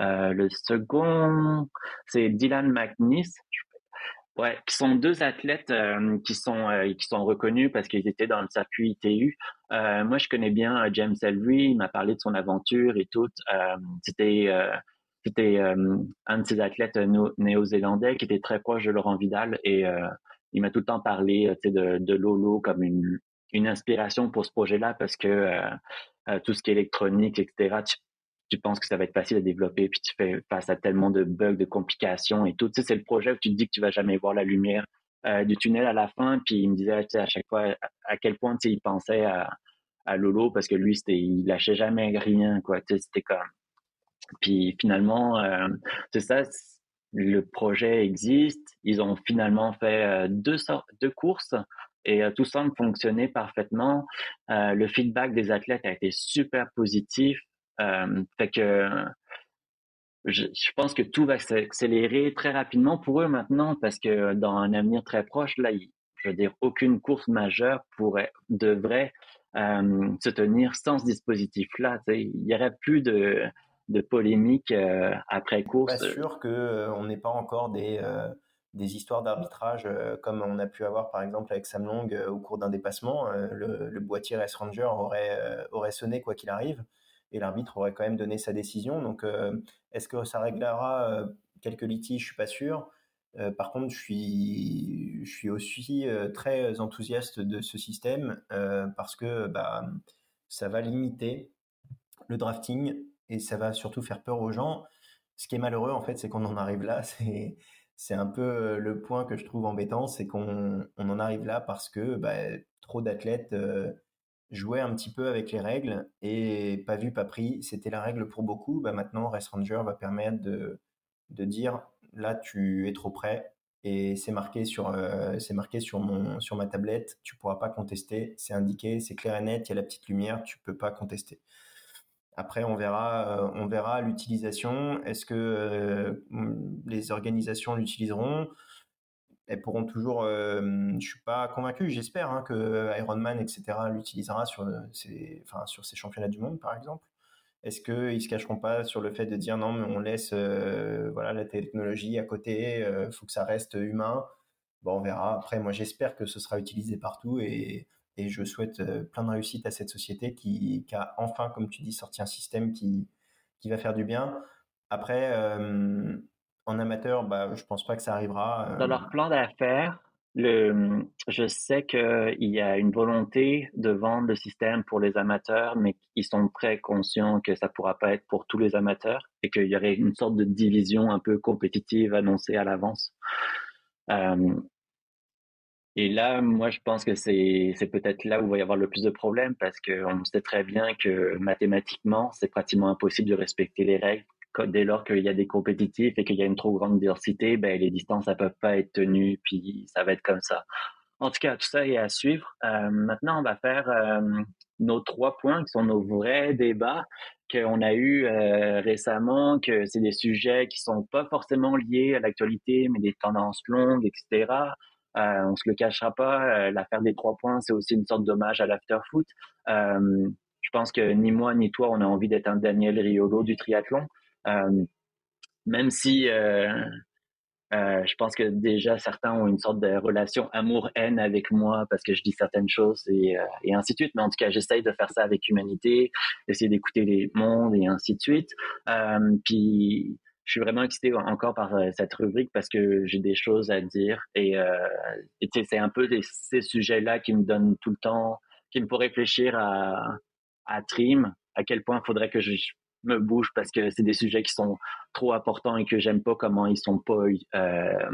euh, le second, c'est Dylan McNeese. Ouais, qui sont deux athlètes euh, qui sont euh, qui sont reconnus parce qu'ils étaient dans le circuit ITU. Euh, moi, je connais bien James Elvery. Il m'a parlé de son aventure et tout. c'était c'était un de ces athlètes néo-zélandais qui était très proche de Laurent Vidal et il m'a tout le temps parlé de, de Lolo comme une une inspiration pour ce projet-là parce que tout ce qui est électronique, etc penses que ça va être facile à développer, puis tu fais face à tellement de bugs, de complications et tout. Tu sais, c'est le projet où tu te dis que tu vas jamais voir la lumière euh, du tunnel à la fin. Puis il me disait tu à chaque fois à, quel point tu sais, il pensait à, Lolo parce que lui, c'était, il lâchait jamais rien, quoi. Tu sais, c'était comme. Puis finalement, euh, c'est ça. Le projet existe. Ils ont finalement fait euh, deux deux courses et tout semble fonctionner parfaitement. Le feedback des athlètes a été super positif. Euh, fait que je, je, pense que tout va s'accélérer très rapidement pour eux maintenant parce que dans un avenir très proche, là, je veux dire, aucune course majeure pourrait devrait euh, se tenir sans ce dispositif-là. Il y aurait plus de, de polémique euh, après course. Pas sûr que euh, n'ait pas encore des des histoires d'arbitrage comme on a pu avoir par exemple avec Sam Long au cours d'un dépassement. Le, le, boîtier Race Ranger aurait aurait sonné quoi qu'il arrive et l'arbitre aurait quand même donné sa décision. Donc, euh, est-ce que ça réglera euh, quelques litiges? Je suis pas sûr. Euh, par contre, je suis, je suis aussi très enthousiaste de ce système parce que bah, ça va limiter le drafting et ça va surtout faire peur aux gens. Ce qui est malheureux, en fait, c'est qu'on en arrive là. C'est, un peu le point que je trouve embêtant, c'est qu'on on en arrive là parce que bah, trop d'athlètes jouaient un petit peu avec les règles et pas vu, pas pris. C'était la règle pour beaucoup. Bah, maintenant, Race Ranger va permettre de, dire là, tu es trop près et c'est marqué sur c'est marqué sur ma tablette tu pourras pas contester c'est indiqué c'est clair et net il y a la petite lumière tu peux pas contester après, on verra, euh, on verra l'utilisation. Est-ce que euh, les organisations l'utiliseront? Elles pourront toujours. Je suis pas convaincu. J'espère hein, que Ironman, etc., l'utilisera sur ces, enfin, sur ces championnats du monde, par exemple. Est-ce qu'ils se cacheront pas sur le fait de dire non, mais on laisse voilà la technologie à côté, il faut que ça reste humain. Bon, on verra. Après, moi, j'espère que ce sera utilisé partout et et je souhaite plein de réussite à cette société qui, a enfin, comme tu dis, sorti un système qui, qui va faire du bien. Après, en amateur, bah, je pense pas que ça arrivera. Euh. Dans leur plan d'affaires, je sais qu'il y a une volonté de vendre le système pour les amateurs, mais ils sont très conscients que ça pourra pas être pour tous les amateurs et qu'il y aurait une sorte de division un peu compétitive annoncée à l'avance. Et là, moi, je pense que c'est peut-être là où il va y avoir le plus de problèmes parce qu'on sait très bien que mathématiquement, c'est pratiquement impossible de respecter les règles. Dès lors qu'il y a des compétitifs et qu'il y a une trop grande diversité, ben, les distances ne peuvent pas être tenues, puis ça va être comme ça. En tout cas, tout ça est à suivre. Euh, maintenant, on va faire euh, nos trois points qui sont nos vrais débats qu'on a eu euh, récemment, que c'est des sujets qui sont pas forcément liés à l'actualité, mais des tendances longues, etc. Euh, on se le cachera pas. L'affaire des trois points, c'est aussi une sorte d'hommage à l'after-foot. Je pense que ni moi ni toi, on a envie d'être un Daniel Riolo du triathlon. Même si je pense que déjà certains ont une sorte de relation amour-haine avec moi parce que je dis certaines choses et, ainsi de suite. Mais en tout cas, j'essaye de faire ça avec humanité, d'essayer d'écouter les mondes et ainsi de suite. puis je suis vraiment excité encore par euh, cette rubrique parce que j'ai des choses à dire et, euh, c'est un peu ces sujets-là qui me donnent tout le temps, qui me font réfléchir à, à Trim, à quel point il faudrait que je me bouge parce que c'est des sujets qui sont trop importants et que j'aime pas comment ils sont pas euh,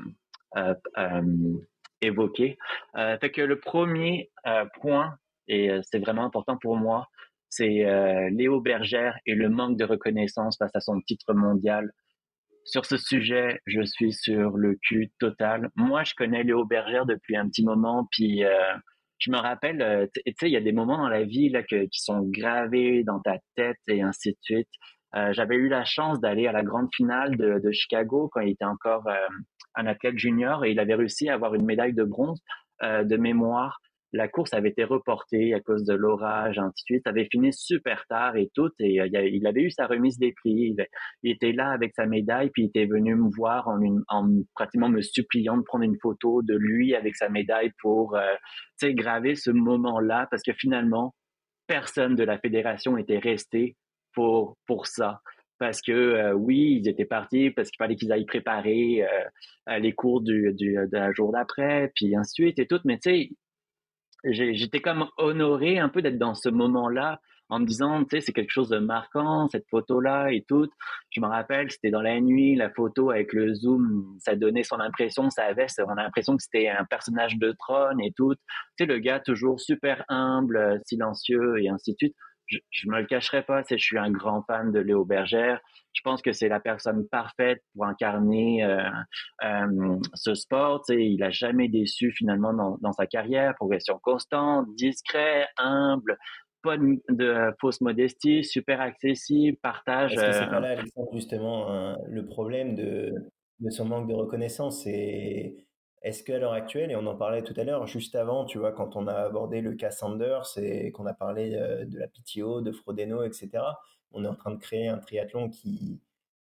euh, euh évoqués. fait le premier point, et c'est vraiment important pour moi, c'est Léo Bergère et le manque de reconnaissance face à son titre mondial sur ce sujet, je suis sur le cul total. Moi, je connais Léo Bergère depuis un petit moment, puis je me rappelle, euh, tu sais, il y a des moments dans la vie là qui sont gravés dans ta tête et ainsi de suite. Euh, j'avais eu la chance d'aller à la grande finale de, de, Chicago quand il était encore un athlète junior et il avait réussi à avoir une médaille de bronze de mémoire la course avait été reportée à cause de l'orage, ainsi de. Ça avait fini super tard et tout. Et euh, il avait eu sa remise des prix. Il, était là avec sa médaille, puis il était venu me voir en, en pratiquement me suppliant de prendre une photo de lui avec sa médaille pour euh, graver ce moment-là, parce que finalement, personne de la fédération était resté pour pour ça parce que euh, oui, ils étaient partis parce qu'il fallait qu'ils aillent préparer les cours du, du jour d'après, puis ensuite et tout. Mais tu sais, j'étais comme honoré un peu d'être dans ce moment-là en me disant, tu sais, c'est quelque chose de marquant, cette photo-là et tout. Je me rappelle, c'était dans la nuit, la photo avec le zoom, ça donnait son impression, ça avait, on a l'impression que c'était un personnage de trône et tout. Tu sais, le gars toujours super humble, silencieux et ainsi de suite je, je me le cacherai pas, je suis un grand fan de Léo Bergère. Je pense que c'est la personne parfaite pour incarner euh, euh, ce sport. Tu sais, il a jamais déçu finalement dans, dans sa carrière. Progression constante, discret, humble, pas de, fausse modestie, super accessible, partage. Est-ce que c'est euh, pas là, justement, le problème de, de son manque de reconnaissance? C'est est-ce qu'à l'heure actuelle, et on en parlait tout à l'heure, juste avant, tu vois, quand on a abordé le cas Sanders et qu'on a parlé euh, de la PTO, de Frodeno, etc., on est en train de créer un triathlon qui,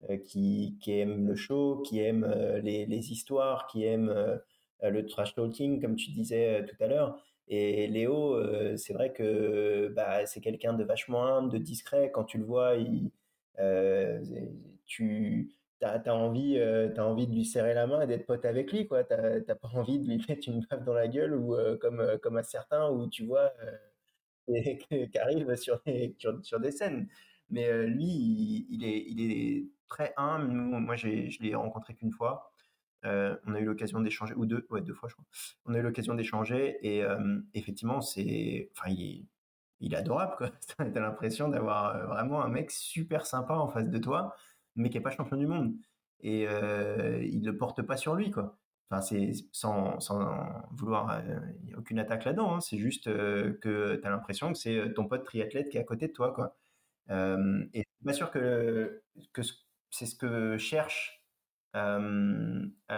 euh, qui, aime le show, qui aime euh, les, histoires, qui aime le trash talking, comme tu disais tout à l'heure. Et Léo, c'est vrai que bah, c'est quelqu'un de vachement humble, de discret. Quand tu le vois, tu t'as as envie, euh, envie de lui serrer la main et d'être pote avec lui, quoi. T'as pas envie de lui mettre une baffe dans la gueule ou euh, comme, euh, comme à certains où tu vois, qui arrivent sur sur, des scènes. Mais lui, il, est, il est très humble. Moi, je l'ai rencontré qu'une fois. on a eu l'occasion d'échanger, ou deux, ouais, deux fois, je crois. On a eu l'occasion d'échanger et effectivement, c'est, enfin, il, il est adorable, quoi. T'as l'impression d'avoir vraiment un mec super sympa en face de toi, mais qui est pas champion du monde. Et il le porte pas sur lui, quoi. Enfin, c'est sans, sans vouloir, il n'y a aucune attaque là-dedans. Hein. c'est juste que tu as l'impression que c'est ton pote triathlète qui est à côté de toi, quoi. et pas sûr que, que c'est ce que cherchent à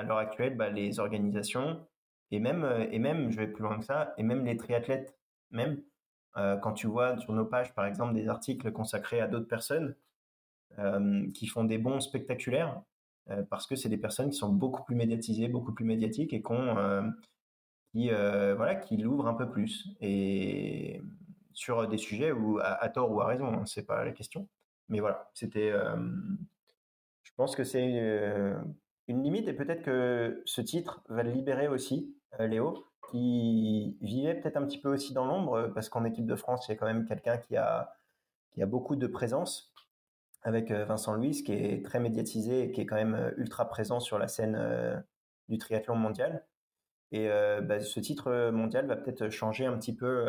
l'heure actuelle bah, les organisations et même, et même, je vais plus loin que ça, et même les triathlètes, même quand tu vois sur nos pages, par exemple, des articles consacrés à d'autres personnes qui font des bons spectaculaires, euh, parce que c'est des personnes qui sont beaucoup plus médiatisées, beaucoup plus médiatiques et euh, qui, euh, voilà, qui l'ouvrent un peu plus. Et sur des sujets où, à, tort ou à raison, hein, c'est pas la question. Mais voilà, c'était. je pense que c'est une limite et peut-être que ce titre va le libérer aussi, Léo, qui vivait peut-être un petit peu aussi dans l'ombre parce qu'en équipe de France, il y a quand même quelqu'un qui a, qui a beaucoup de présence avec euh, Vincent Louis, qui est très médiatisé et qui est quand même euh, ultra présent sur la scène euh, du triathlon mondial. Et bah, ce titre mondial va peut-être changer un petit peu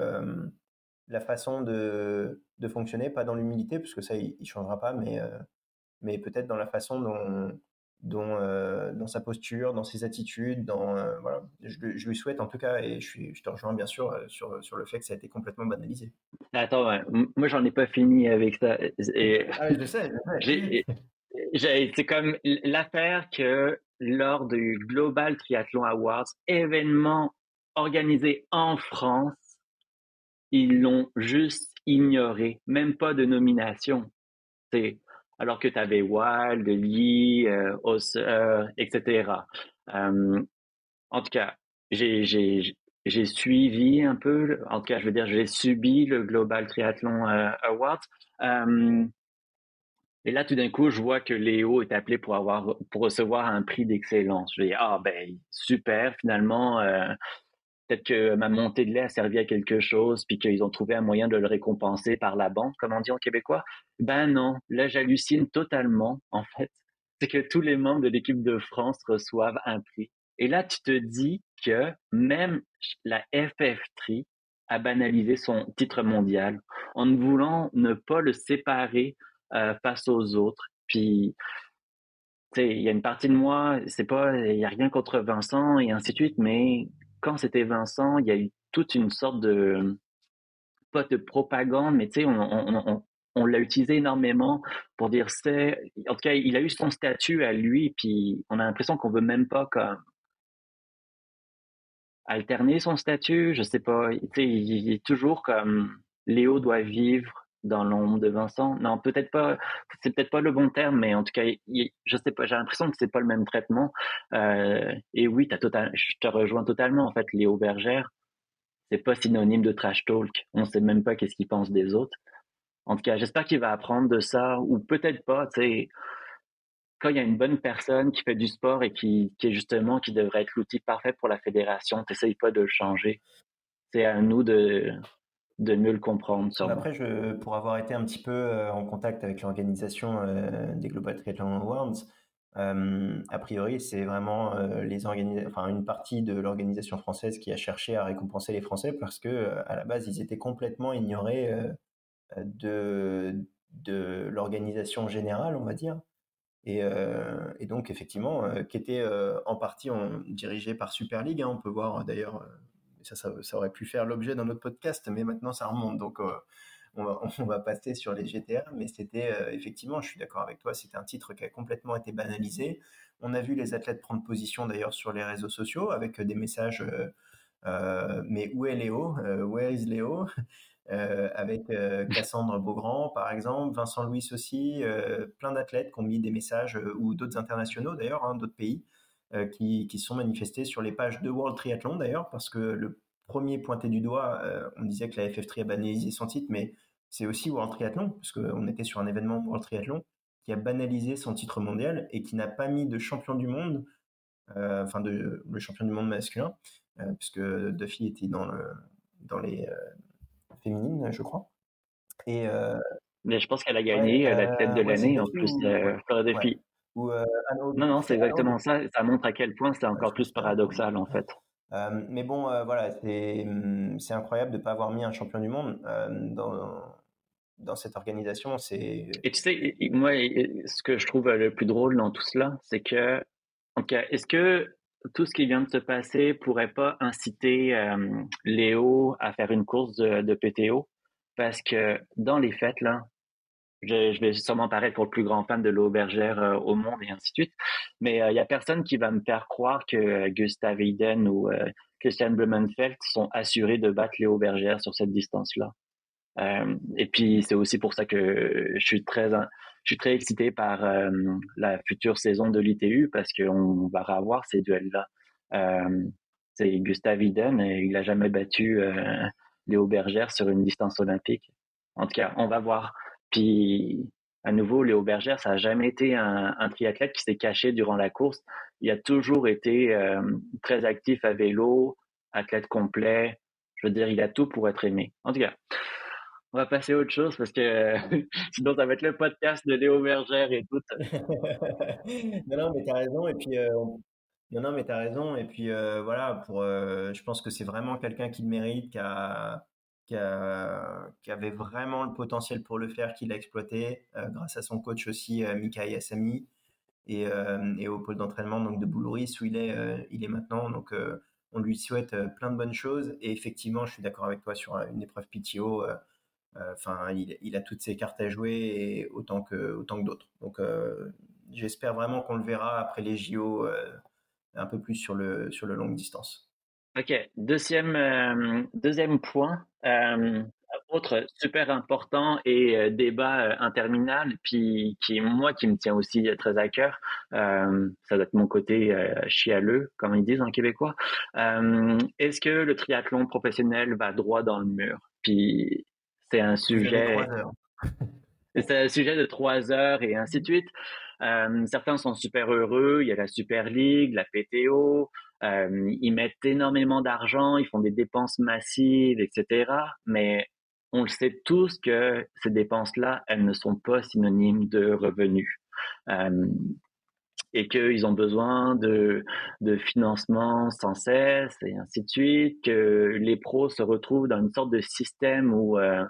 la façon de, fonctionner, pas dans l'humilité, parce que ça, il, ne changera pas, mais, mais peut-être dans la façon dont, dont, dans sa posture, dans ses attitudes, dans voilà, je, lui souhaite en tout cas, et je, suis, je te rejoins bien sûr sur, sur le fait que ça a été complètement banalisé. Attends, moi j'en ai pas fini avec ça. Et, ah, je sais. C'est comme l'affaire que lors du Global Triathlon Awards, événement organisé en France, ils l'ont juste ignoré, même pas de nomination. C'est alors que tu avais Wild, Lee, euh, etc. Euh, en tout cas, j'ai suivi un peu, en tout cas, je veux dire, j'ai subi le Global Triathlon euh, Awards. Euh, et là, tout d'un coup, je vois que Léo est appelé pour avoir, pour recevoir un prix d'excellence. Je dis, ah ben super, finalement, euh, peut-être que ma montée de lait a servi à quelque chose, puis qu'ils ont trouvé un moyen de le récompenser par la banque, comme on dit en québécois? Ben non, là, j'hallucine totalement, en fait. C'est que tous les membres de l'équipe de France reçoivent un prix. Et là, tu te dis que même la FF3 a banalisé son titre mondial en voulant ne pas le séparer euh, face aux autres. Puis, il y a une partie de moi, c'est pas, il y a rien contre Vincent et ainsi de suite, mais quand c'était Vincent, il y a eu toute une sorte de, pas de propagande, mais tu sais, on, l'a utilisé énormément pour dire c'est, en tout cas, il a eu son statut à lui, puis on a l'impression qu'on veut même pas comme alterner son statut, je sais pas. Tu sais, il est toujours comme Léo doit vivre dans l'ombre de Vincent. Non, peut-être pas. C'est peut-être pas le bon terme, mais en tout cas, je sais pas. J'ai l'impression que c'est pas le même traitement. Euh, et oui, as total, je te rejoins totalement. En fait, Léo Bergère, c'est pas synonyme de trash talk. On sait même pas qu'est-ce qu'il pense des autres. En tout cas, j'espère qu'il va apprendre de ça, ou peut-être pas. Tu sais, quand il y a une bonne personne qui fait du sport et qui, qui est justement qui devrait être l'outil parfait pour la fédération, t'essayes pas de le changer. C'est à nous de de mieux le comprendre. Après, pour avoir été un petit peu euh, en contact avec l'organisation euh, des Global Triathlon Awards, euh, a priori, c'est vraiment les enfin, une partie de l'organisation française qui a cherché à récompenser les Français parce que à la base, ils étaient complètement ignorés de de l'organisation générale, on va dire. Euh, et, donc, effectivement, euh, qui était euh, en partie dirigé par Super League. Hein, on peut voir d'ailleurs, ça, ça, aurait pu faire l'objet d'un autre podcast, mais maintenant ça remonte. Donc, on va, on, va, passer sur les GTA. Mais c'était effectivement, je suis d'accord avec toi, c'était un titre qui a complètement été banalisé. On a vu les athlètes prendre position d'ailleurs sur les réseaux sociaux avec des messages. mais où est Léo Where is Léo euh, avec euh, Cassandre Beaugrand par exemple, Vincent Louis aussi, euh, plein d'athlètes qui ont mis des messages, ou d'autres internationaux d'ailleurs, hein, d'autres pays, qui, qui sont manifestés sur les pages de World Triathlon d'ailleurs, parce que le premier pointé du doigt, on disait que la FF3 a banalisé son titre, mais c'est aussi World Triathlon, parce qu'on était sur un événement World Triathlon, qui a banalisé son titre mondial et qui n'a pas mis de champion du monde, enfin de, le champion du monde masculin, puisque Duffy était dans, le, dans les féminine, je crois. Et mais je pense qu'elle a gagné la tête de l'année en plus de Défi. Ou, non, non, c'est exactement ça. Ça montre à quel point c'est encore plus paradoxal en fait. mais bon, voilà, hum, c'est incroyable de ne pas avoir mis un champion du monde dans, dans cette organisation. Et tu sais, moi, ce que je trouve le plus drôle dans tout cela, c'est que, est-ce que tout ce qui vient de se passer pourrait pas inciter euh, Léo à faire une course de, PTO? Parce que dans les fêtes, là, je, vais sûrement paraître pour le plus grand fan de l'eau bergère euh, au monde et ainsi de suite, mais il euh, n'y a personne qui va me faire croire que Gustav Iden ou Christian Blumenfeld sont assurés de battre Léo Bergère sur cette distance-là. Euh, et puis c'est aussi pour ça que je suis très je suis très excité par euh, la future saison de l'ITU parce qu'on va revoir ces duels-là. Euh, c'est Gustav Iden et il n'a jamais battu Léo Bergère sur une distance olympique. En tout cas, on va voir. Puis à nouveau, Léo Bergère, ça n'a jamais été un, triathlète qui s'est caché durant la course. Il a toujours été très actif à vélo, athlète complet. Je veux dire, il a tout pour être aimé. En tout cas, on va passer à autre chose parce que sinon ça va être le podcast de Léo Bergère et tout. non, non, mais t'as raison. Et puis, euh, non, non, mais t'as raison. Et puis, euh, voilà, pour, euh, je pense que c'est vraiment quelqu'un qui le mérite, qui, a, qui, avait vraiment le potentiel pour le faire, qui l'a exploité grâce à son coach aussi, Mikaï Assami, et, et, au pôle d'entraînement donc de Boulouris où il est, il est maintenant. Donc, on lui souhaite plein de bonnes choses. Et effectivement, je suis d'accord avec toi sur une épreuve PTO. Euh, enfin, il, a toutes ses cartes à jouer et autant que, autant que d'autres. Donc, euh, j'espère vraiment qu'on le verra après les JO euh, un peu plus sur le, sur le longue distance. Ok, deuxième, deuxième point, autre super important et débat interminable, puis qui moi qui me tient aussi très à cœur, ça doit être mon côté chialeux, comme ils disent en québécois. Est-ce que le triathlon professionnel va droit dans le mur? Puis c'est un sujet. c'est un sujet de trois heures et ainsi de suite. Euh, certains sont super heureux. Il y a la Super League, la PTO. Euh, ils mettent énormément d'argent, ils font des dépenses massives, etc. Mais on le sait tous que ces dépenses-là, elles ne sont pas synonymes de revenus. Euh, et qu'ils ont besoin de, de financement sans cesse et ainsi de suite, que les pros se retrouvent dans une sorte de système où euh,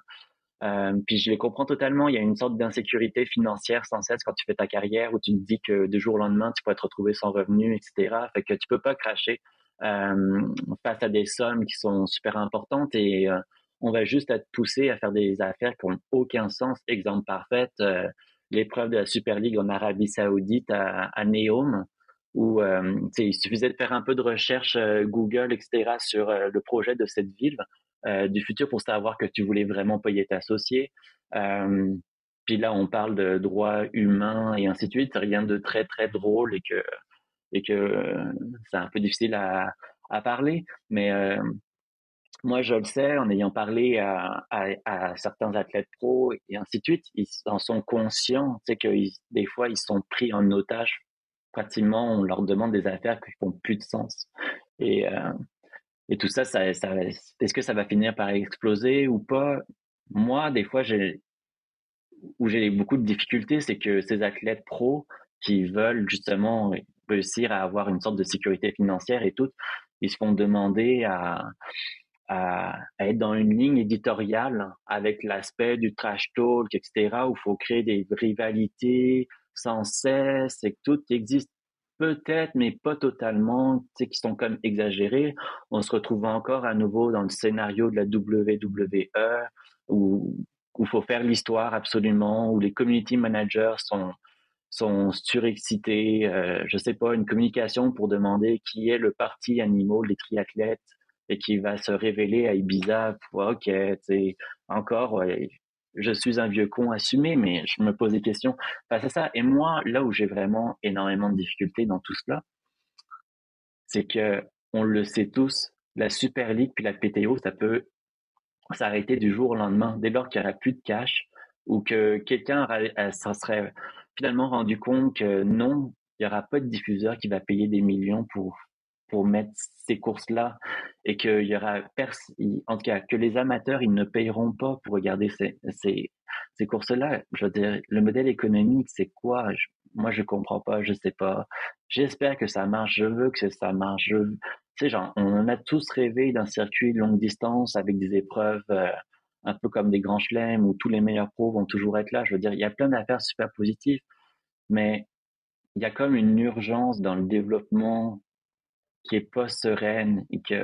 euh, puis je les comprends totalement. Il y a une sorte d'insécurité financière sans cesse quand tu fais ta carrière où tu te dis que du jour au lendemain tu peux te retrouver sans revenu, etc. Fait que tu peux pas cracher euh, face à des sommes qui sont super importantes et euh, on va juste être poussé à faire des affaires qui n'ont aucun sens. Exemple parfait, l'épreuve de la Super League en Arabie Saoudite à, à Neom, où il suffisait de faire un peu de recherche Google, etc., sur le projet de cette ville du futur pour savoir que tu voulais vraiment payer t'associer. puis là, on parle de droits humains et ainsi de suite. Rien de très, très drôle et que, et que c'est un peu difficile à, à parler. Mais moi, je le sais, en ayant parlé à, à, certains athlètes pros et ainsi de suite, ils en sont conscients, tu sais, que des fois, ils sont pris en otage pratiquement, on leur demande des affaires qui font plus de sens. Et, euh, et tout ça, ça, est-ce que ça va finir par exploser ou pas? Moi, des fois, j'ai où j'ai beaucoup de difficultés, c'est que ces athlètes pros qui veulent justement réussir à avoir une sorte de sécurité financière et tout, ils se font demander à, à, être dans une ligne éditoriale avec l'aspect du trash talk, etc., où il faut créer des rivalités, sans cesse et que tout existe peut-être, mais pas totalement, qui sont comme exagérés. On se retrouve encore à nouveau dans le scénario de la WWE où il faut faire l'histoire absolument, où les community managers sont sont surexcités. Euh, je sais pas, une communication pour demander qui est le parti animal des triathlètes et qui va se révéler à Ibiza. Ok, tu encore, ouais, je suis un vieux con assumé, mais je me pose des questions face à ça. Et moi, là où j'ai vraiment énormément de difficultés dans tout cela, c'est que on le sait tous, la Super League puis la PTO, ça peut s'arrêter du jour au lendemain, dès lors qu'il n'y aura plus de cash ou que quelqu'un s'en serait finalement rendu compte que non, il n'y aura pas de diffuseur qui va payer des millions pour pour mettre ces courses-là et qu'il y aura en tout cas que les amateurs ils ne payeront pas pour regarder ces, ces, ces courses-là. Je veux dire, le modèle économique, c'est quoi? Moi, je comprends pas, je sais pas. J'espère que ça marche. Je veux que ça marche. Je, tu sais, on a tous rêvé d'un circuit longue distance avec des épreuves euh, un peu comme des grands chelems où tous les meilleurs pros vont toujours être là. Je veux dire, il y a plein d'affaires super positives, mais il y a comme une urgence dans le développement qui est pas sereine et que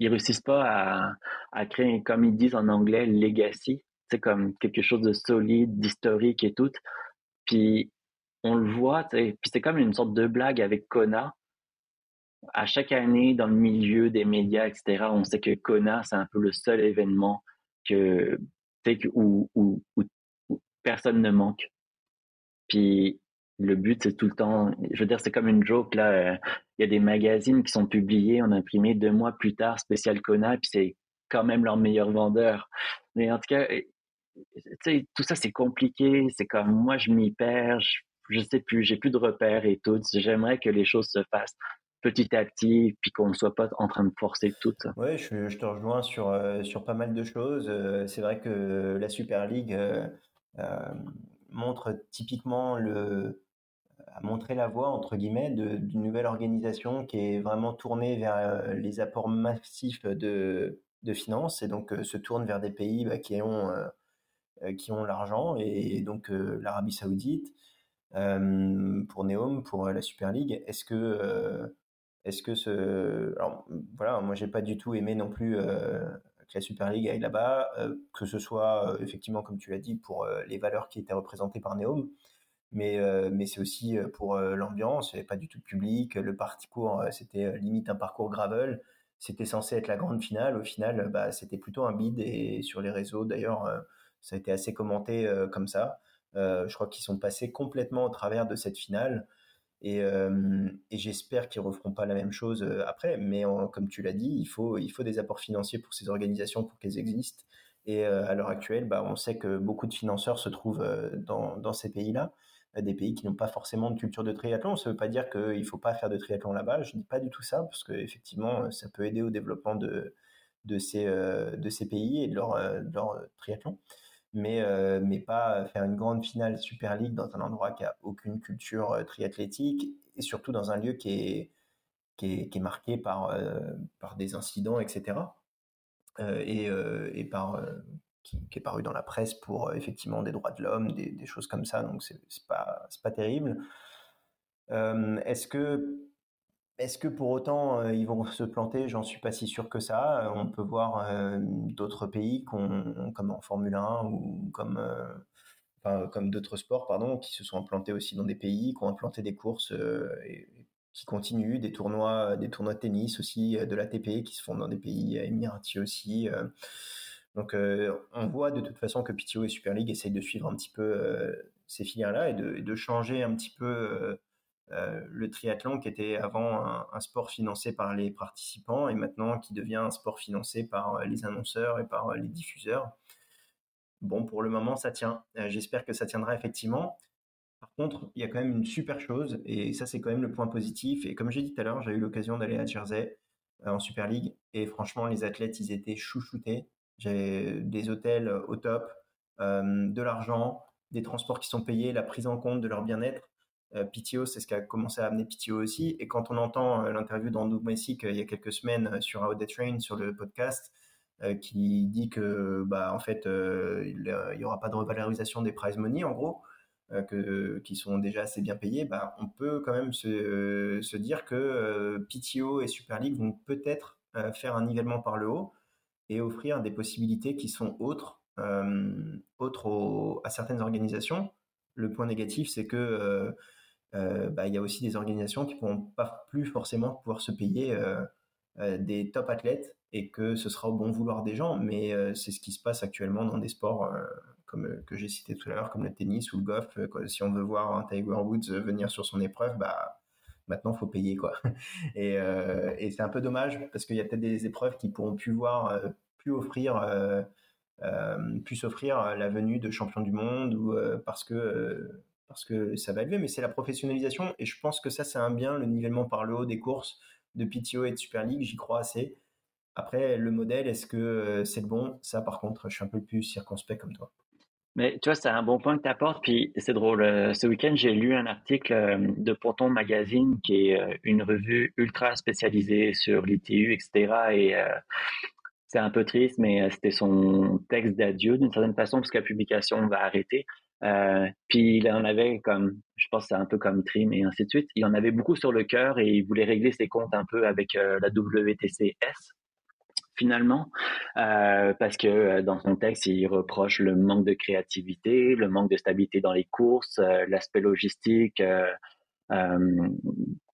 ils réussissent pas à, créer, comme ils disent en anglais, legacy. C'est comme quelque chose de solide, d'historique et tout. Puis on le voit, puis c'est comme une sorte de blague avec Kona. À chaque année, dans le milieu des médias, etc., on sait que Kona, c'est un peu le seul événement que, où, où personne ne manque. Puis le but, c'est tout le temps, je veux dire, c'est comme une joke, là. Euh, il y a des magazines qui sont publiés en imprimé deux mois plus tard, spécial Kona, puis c'est quand même leur meilleur vendeur. Mais en tout cas, euh, tout ça, c'est compliqué. C'est comme, moi, je m'y perds, je, je sais plus, j'ai plus de repères et tout. J'aimerais que les choses se fassent petit à petit, puis qu'on ne soit pas en train de forcer tout. Oui, je, je, te rejoins sur, euh, sur pas mal de choses. c'est vrai que la Super League montre typiquement le, montrer la voie entre guillemets d'une nouvelle organisation qui est vraiment tournée vers euh, les apports massifs de, de finances et donc euh, se tourne vers des pays bah, qui ont euh, ont l'argent et, donc l'Arabie Saoudite pour Neom pour la Super League. Est-ce que est-ce que ce alors voilà moi j'ai pas du tout aimé non plus que la Super League aille là-bas, que ce soit effectivement comme tu l'as dit pour les valeurs qui étaient représentées par Neom mais euh, mais c'est aussi euh, pour euh, l'ambiance. Il n'y pas du tout de public. Le parcours, c'était limite un parcours gravel. C'était censé être la grande finale. Au final, bah, c'était plutôt un bid. Et sur les réseaux, d'ailleurs, ça a été assez commenté comme ça. je crois qu'ils sont passés complètement au travers de cette finale. Et, j'espère qu'ils referont pas la même chose après. Mais comme tu l'as dit, il faut, des apports financiers pour ces organisations pour qu'elles existent. Et à l'heure actuelle, bah, on sait que beaucoup de financeurs se trouvent dans ces pays-là des pays qui n'ont pas forcément de culture de triathlon. Ça ne veut pas dire qu'il ne faut pas faire de triathlon là-bas. Je ne dis pas du tout ça, parce qu'effectivement, ça peut aider au développement de, euh, ces pays et de leur, euh, triathlon. Mais, euh, pas faire une grande finale Super League dans un endroit qui a aucune culture triathlétique et surtout dans un lieu qui est, marqué par, des incidents, etc. et, et par qui, est paru dans la presse pour euh, effectivement des droits de l'homme, des, choses comme ça. Donc c'est pas pas terrible. Euh, est-ce que est-ce que pour autant euh, ils vont se planter? J'en suis pas si sûr que ça. On peut voir d'autres pays comme en Formule 1 ou comme comme d'autres sports pardon qui se sont implantés aussi dans des pays qui ont implanté des courses qui continuent, des tournois, des tournois de tennis aussi, de l'ATP qui se font dans des pays émiratis aussi. Donc euh, on voit de toute façon que PTO et Super League essayent de suivre un petit peu euh, ces filières-là et de, changer un petit peu euh, le triathlon qui était avant un, sport financé par les participants et maintenant qui devient un sport financé par les annonceurs et par les diffuseurs. Bon, pour le moment, ça tient. J'espère que ça tiendra effectivement. Par contre, il y a quand même une super chose, et ça c'est quand même le point positif. Et comme j'ai dit tout à l'heure, j'ai eu l'occasion d'aller à Jersey en Super League, et franchement, les athlètes, ils étaient chouchoutés. J'ai des hôtels euh, au top, euh, de l'argent, des transports qui sont payés, la prise en compte de leur bien-être. Euh, PTO, c'est ce qui a commencé à amener PTO aussi. Et quand on entend l'interview d'Andrew Messick il y a quelques semaines sur the Train, sur le podcast, qui dit que bah en fait il n'y aura pas de revalorisation des prize money en gros que, qui sont déjà assez bien payés bah on peut quand même se dire que PTO et Super League vont peut-être faire un nivellement par le haut et offrir des possibilités qui sont autres, euh, autres à certaines organisations. Le point négatif, c'est que euh, euh, bah, il y a aussi des organisations qui ne pourront pas plus forcément pouvoir se payer des top athlètes et que ce sera au bon vouloir des gens, mais c'est ce qui se passe actuellement dans des sports comme que j'ai cité tout à l'heure, comme le tennis ou le golf. si on veut voir un Tiger Woods venir sur son épreuve, bah maintenant faut payer quoi. Et, euh, et c'est un peu dommage parce qu'il y a peut-être des épreuves qui pourront plus voir, euh, plus offrir, euh, plus offrir la venue de champion du monde ou parce que parce que ça va élever, mais c'est la professionnalisation. Et je pense que ça, c'est un bien, le nivellement par le haut des courses de PTO et de Super League, j'y crois assez. Après, le modèle, est-ce que c'est bon? Ça, par contre, je suis un peu plus circonspect comme toi. Mais tu vois, c'est un bon point que tu apportes. Puis c'est drôle. Euh, ce week-end, j'ai lu un article euh, de Ponton Magazine, qui est une revue ultra spécialisée sur l'ITU, etc. Et c'est un peu triste, mais c'était son texte d'adieu d'une certaine façon, parce que la publication va arrêter. Euh, puis il en avait comme, je pense c'est un peu comme Trim et ainsi de suite. Il en avait beaucoup sur le cœur et il voulait régler ses comptes un peu avec euh, la WTCS finalement, euh, parce que euh, dans son texte, il reproche le manque de créativité, le manque de stabilité dans les courses, euh, l'aspect logistique,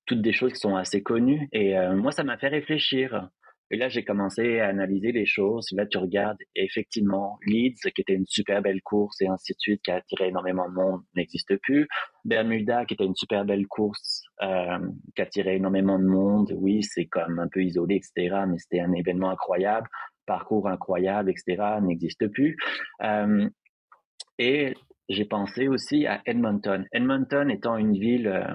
toutes des choses qui sont assez connues. Et moi, ça m'a fait réfléchir. Et là, j'ai commencé à analyser les choses. Là, tu regardes, effectivement, Leeds, qui était une super belle course et ainsi de suite, qui a attiré énormément de monde, n'existe plus. Bermuda, qui était une super belle course, euh, qui a attiré énormément de monde. Oui, c'est comme un peu isolé, etc., mais c'était un événement incroyable, parcours incroyable, etc., n'existe plus. Euh, et j'ai pensé aussi à Edmonton. Edmonton étant une ville euh,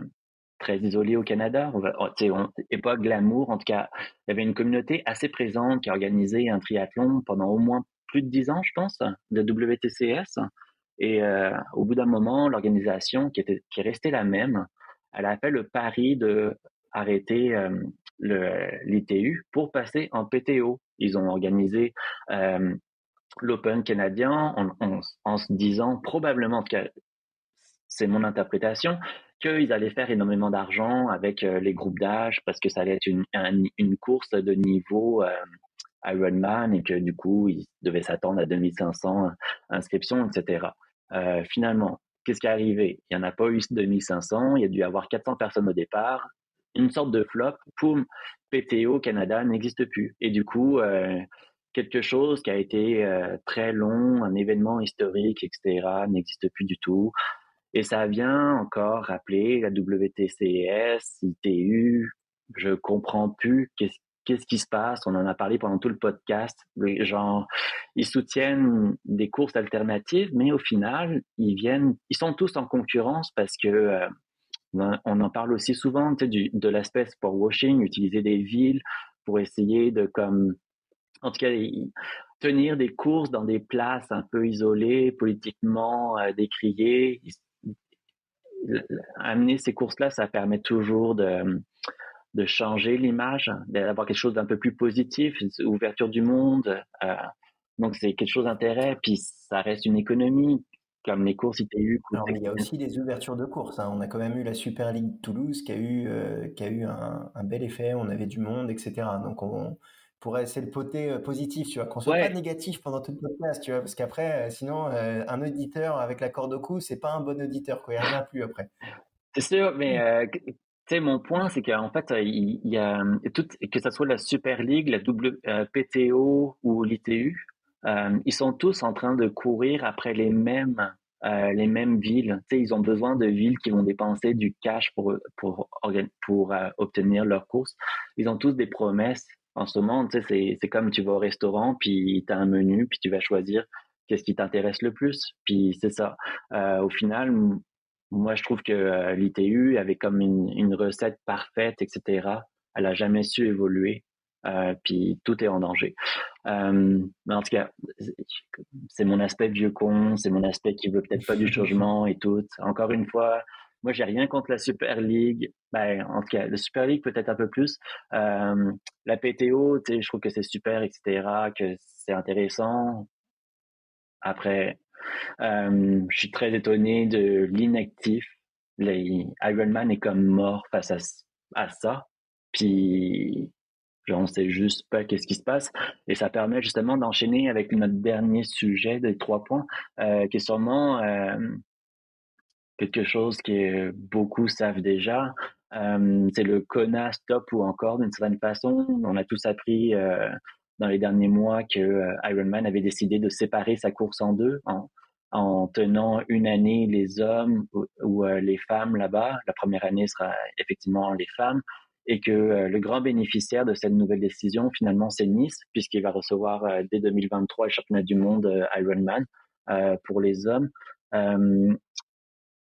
très isolé au Canada. On oh, pas glamour, en tout cas, il y avait une communauté assez présente qui a organisé un triathlon pendant au moins plus de dix ans, je pense, de WTCS. Et euh, au bout d'un moment, l'organisation qui était qui est restée la même, elle a fait le pari de arrêter euh, l'ITU pour passer en PTO. Ils ont organisé euh, l'Open canadien en, en, se disant probablement, en tout cas, c'est mon interprétation, qu'ils allaient faire énormément d'argent avec euh, les groupes d'âge parce que ça allait être une, course de niveau euh, Ironman et que du coup, ils devaient s'attendre à 2500 inscriptions, etc. Euh, finalement, qu'est-ce qui est arrivé? Il n'y en a pas eu 2500, il y a dû y avoir 400 personnes au départ. Une sorte de flop, poum, PTO Canada n'existe plus. Et du coup, euh, quelque chose qui a été euh, très long, un événement historique, etc., n'existe plus du tout. Et ça vient encore rappeler la WTCS, ITU. Je comprends plus qu'est-ce qui se passe. On en a parlé pendant tout le podcast. Genre, ils soutiennent des courses alternatives, mais au final, ils viennent, ils sont tous en concurrence parce que euh, on en parle aussi souvent du, de l'aspect sport washing, utiliser des villes pour essayer de comme, en tout cas, tenir des courses dans des places un peu isolées, politiquement euh, décriées amener ces courses-là, ça permet toujours de, de changer l'image, d'avoir quelque chose d'un peu plus positif, ouverture du monde. Euh, donc c'est quelque chose d'intérêt, puis ça reste une économie comme les courses ITU. il y a aussi des ouvertures de courses. Hein. On a quand même eu la Super League Toulouse qui a eu, euh, qui a eu un, un, bel effet. On avait du monde, etc. Donc on, pourrait c'est le côté euh, positif, tu vois, qu'on soit pas négatif pendant toute notre classe, tu vois, parce qu'après, euh, sinon, euh, un auditeur avec la corde au cou, c'est pas un bon auditeur, quoi, il n'y en a plus après. C'est sûr, mais tu sais, mon point, c'est qu'en fait, il, y a tout, que ce soit la Super League, la WPTO ou l'ITU, ils sont tous en train de courir après les mêmes les mêmes villes. Tu sais, ils ont besoin de villes qui vont dépenser du cash pour pour pour obtenir leurs courses. Ils ont tous des promesses en ce moment, tu sais, c'est comme tu vas au restaurant, puis tu as un menu, puis tu vas choisir qu'est-ce qui t'intéresse le plus. Puis c'est ça. Euh, au final, moi, je trouve que euh, l'ITU avait comme une, une, recette parfaite, etc. Elle a jamais su évoluer. Euh, puis tout est en danger. Mais en tout cas, c'est mon aspect vieux con, c'est mon aspect qui veut peut-être pas du changement et tout. Encore une fois, moi, j'ai rien contre la Super League. Ben, en tout cas, la Super League peut-être un peu plus. Euh, la PTO, je trouve que c'est super, etc., que c'est intéressant. Après, euh, je suis très étonné de l'inactif. Ironman est comme mort face à, à ça. Puis, genre, on sait juste pas qu'est-ce qui se passe. Et ça permet justement d'enchaîner avec notre dernier sujet des trois points, euh, qui est sûrement euh, quelque chose que beaucoup savent déjà. Euh, c'est le Kona stop ou encore d'une certaine façon. On a tous appris euh, dans les derniers mois que euh, Ironman avait décidé de séparer sa course en deux en, en tenant une année les hommes ou, les femmes là-bas. La première année sera effectivement les femmes et que le grand bénéficiaire de cette nouvelle décision finalement c'est Nice puisqu'il va recevoir dès 2023 le championnat du monde Ironman pour les hommes.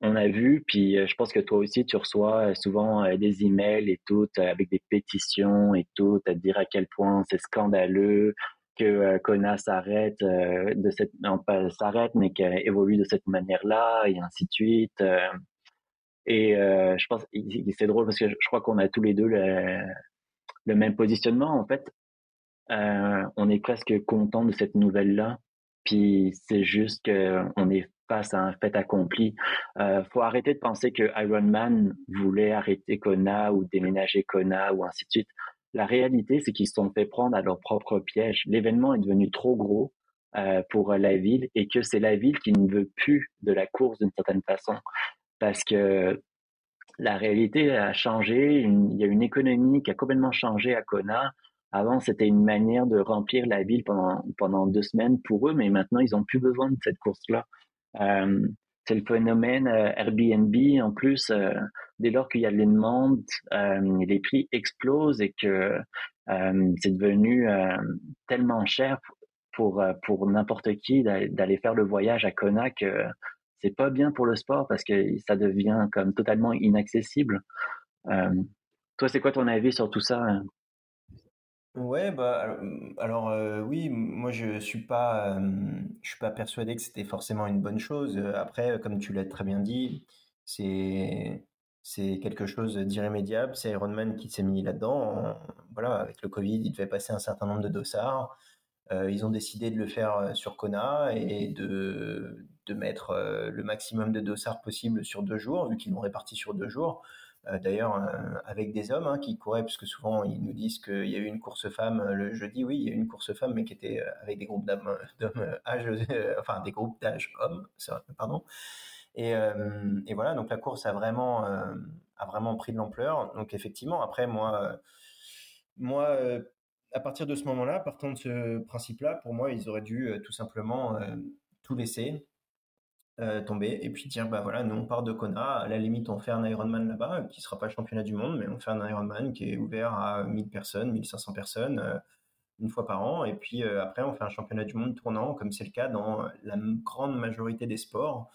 On a vu, puis je pense que toi aussi, tu reçois souvent des emails et tout, avec des pétitions et tout, à dire à quel point c'est scandaleux que Kona s'arrête de cette, non pas s'arrête, mais qu'elle évolue de cette manière-là, et ainsi de suite. et je pense, c'est drôle parce que je crois qu'on a tous les deux le, le même positionnement, en fait. on est presque content de cette nouvelle-là puis c'est juste qu'on est face à un fait accompli. Euh, faut arrêter de penser que Iron Man voulait arrêter Kona ou déménager Kona ou ainsi de suite. La réalité, c'est qu'ils se sont fait prendre à leur propre piège. L'événement est devenu trop gros euh, pour la ville et que c'est la ville qui ne veut plus de la course d'une certaine façon parce que la réalité a changé. il y a une économie qui a complètement changé à Kona. Avant, c'était une manière de remplir la ville pendant, pendant deux semaines pour eux, mais maintenant, ils n'ont plus besoin de cette course-là. Euh, c'est le phénomène euh, Airbnb. En plus, euh, dès lors qu'il y a les demandes, euh, les prix explosent et que c'est devenu tellement cher pour, pour n'importe qui d'aller faire le voyage à Kona que c'est pas bien pour le sport parce que ça devient comme totalement inaccessible. toi, c'est quoi ton avis sur tout ça? Ouais, bah, alors, euh, oui, moi je suis pas, je suis pas persuadé que c'était forcément une bonne chose. Après, comme tu l'as très bien dit, c'est c'est quelque chose d'irrémédiable. C'est Iron Man qui s'est mis là-dedans. Voilà, avec le Covid, il devait passer un certain nombre de dossards. Ils ont décidé de le faire sur Kona et de, de mettre le maximum de dossards possible sur deux jours, vu qu'ils l'ont réparti sur deux jours. Euh, d'ailleurs euh, avec des hommes hein, qui couraient, parce que souvent ils nous disent qu'il y a eu une course femme euh, le jeudi, oui, il y a eu une course femme, mais qui était avec des groupes d'hommes, enfin des groupes d'âge hommes, pardon. Et, et, voilà, donc la course a vraiment, a vraiment pris de l'ampleur. Donc effectivement, après moi, moi, à partir de ce moment-là, partant de ce principe-là, pour moi, ils auraient dû tout simplement tout laisser euh, tomber et puis dire bah voilà nous on part de Kona. À la limite on fait un Ironman là-bas qui sera pas championnat du monde mais on fait un Ironman qui est ouvert à 1000 personnes 1500 personnes euh, une fois par an. Et puis euh, après on fait un championnat du monde tournant comme c'est le cas dans la grande majorité des sports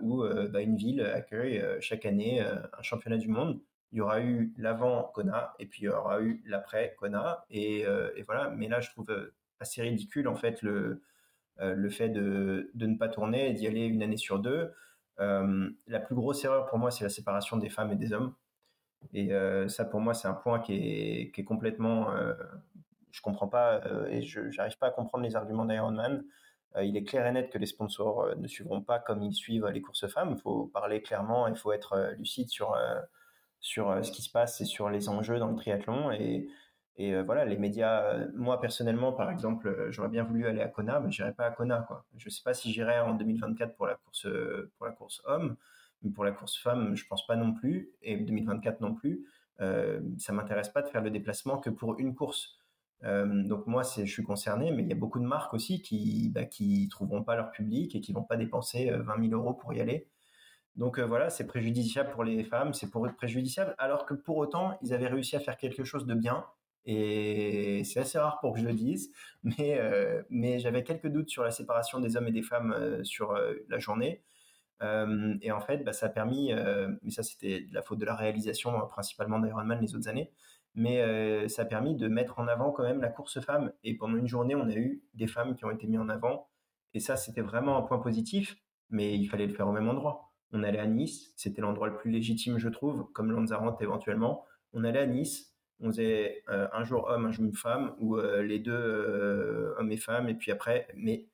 où bah, une ville accueille chaque année un championnat du monde. Il y aura eu l'avant Kona et puis il y aura eu l'après Kona. Et, voilà. Mais là je trouve assez ridicule en fait le le fait de, ne pas tourner et d'y aller une année sur deux. Euh, la plus grosse erreur pour moi, c'est la séparation des femmes et des hommes. Et euh, ça, pour moi, c'est un point qui est, qui est complètement. je comprends pas et je n'arrive pas à comprendre les arguments d'Ironman. il est clair et net que les sponsors ne suivront pas comme ils suivent les courses femmes. Il faut parler clairement, il faut être lucide sur, sur ce qui se passe et sur les enjeux dans le triathlon. Et et euh, voilà, les médias, euh, moi personnellement, par exemple, euh, j'aurais bien voulu aller à Kona, mais j'irai pas à Kona. Quoi. Je sais pas si j'irai en 2024 pour la course pour la course homme, mais pour la course femme, je pense pas non plus, et 2024 non plus. Ça m'intéresse pas de faire le déplacement que pour une course. donc moi, je suis concerné, mais il y a beaucoup de marques aussi qui bah, qui trouveront pas leur public et qui vont pas dépenser 20 000 euros pour y aller. Donc voilà, c'est préjudiciable pour les femmes, c'est pour préjudiciable, alors que pour autant, ils avaient réussi à faire quelque chose de bien et c'est assez rare pour que je le dise, mais, euh, mais j'avais quelques doutes sur la séparation des hommes et des femmes euh, sur euh, la journée. et en fait, bah, ça a permis, mais ça c'était la faute de la réalisation principalement d'Ironman les autres années, mais ça a permis de mettre en avant quand même la course femme. Et pendant une journée, on a eu des femmes qui ont été mises en avant. Et ça, c'était vraiment un point positif, mais il fallait le faire au même endroit. On allait à Nice, c'était l'endroit le plus légitime, je trouve, comme Lanzarote éventuellement. On allait à Nice, on faisait euh, un jour homme, un jour femme, ou euh, les deux euh, hommes et femmes, et puis après, mais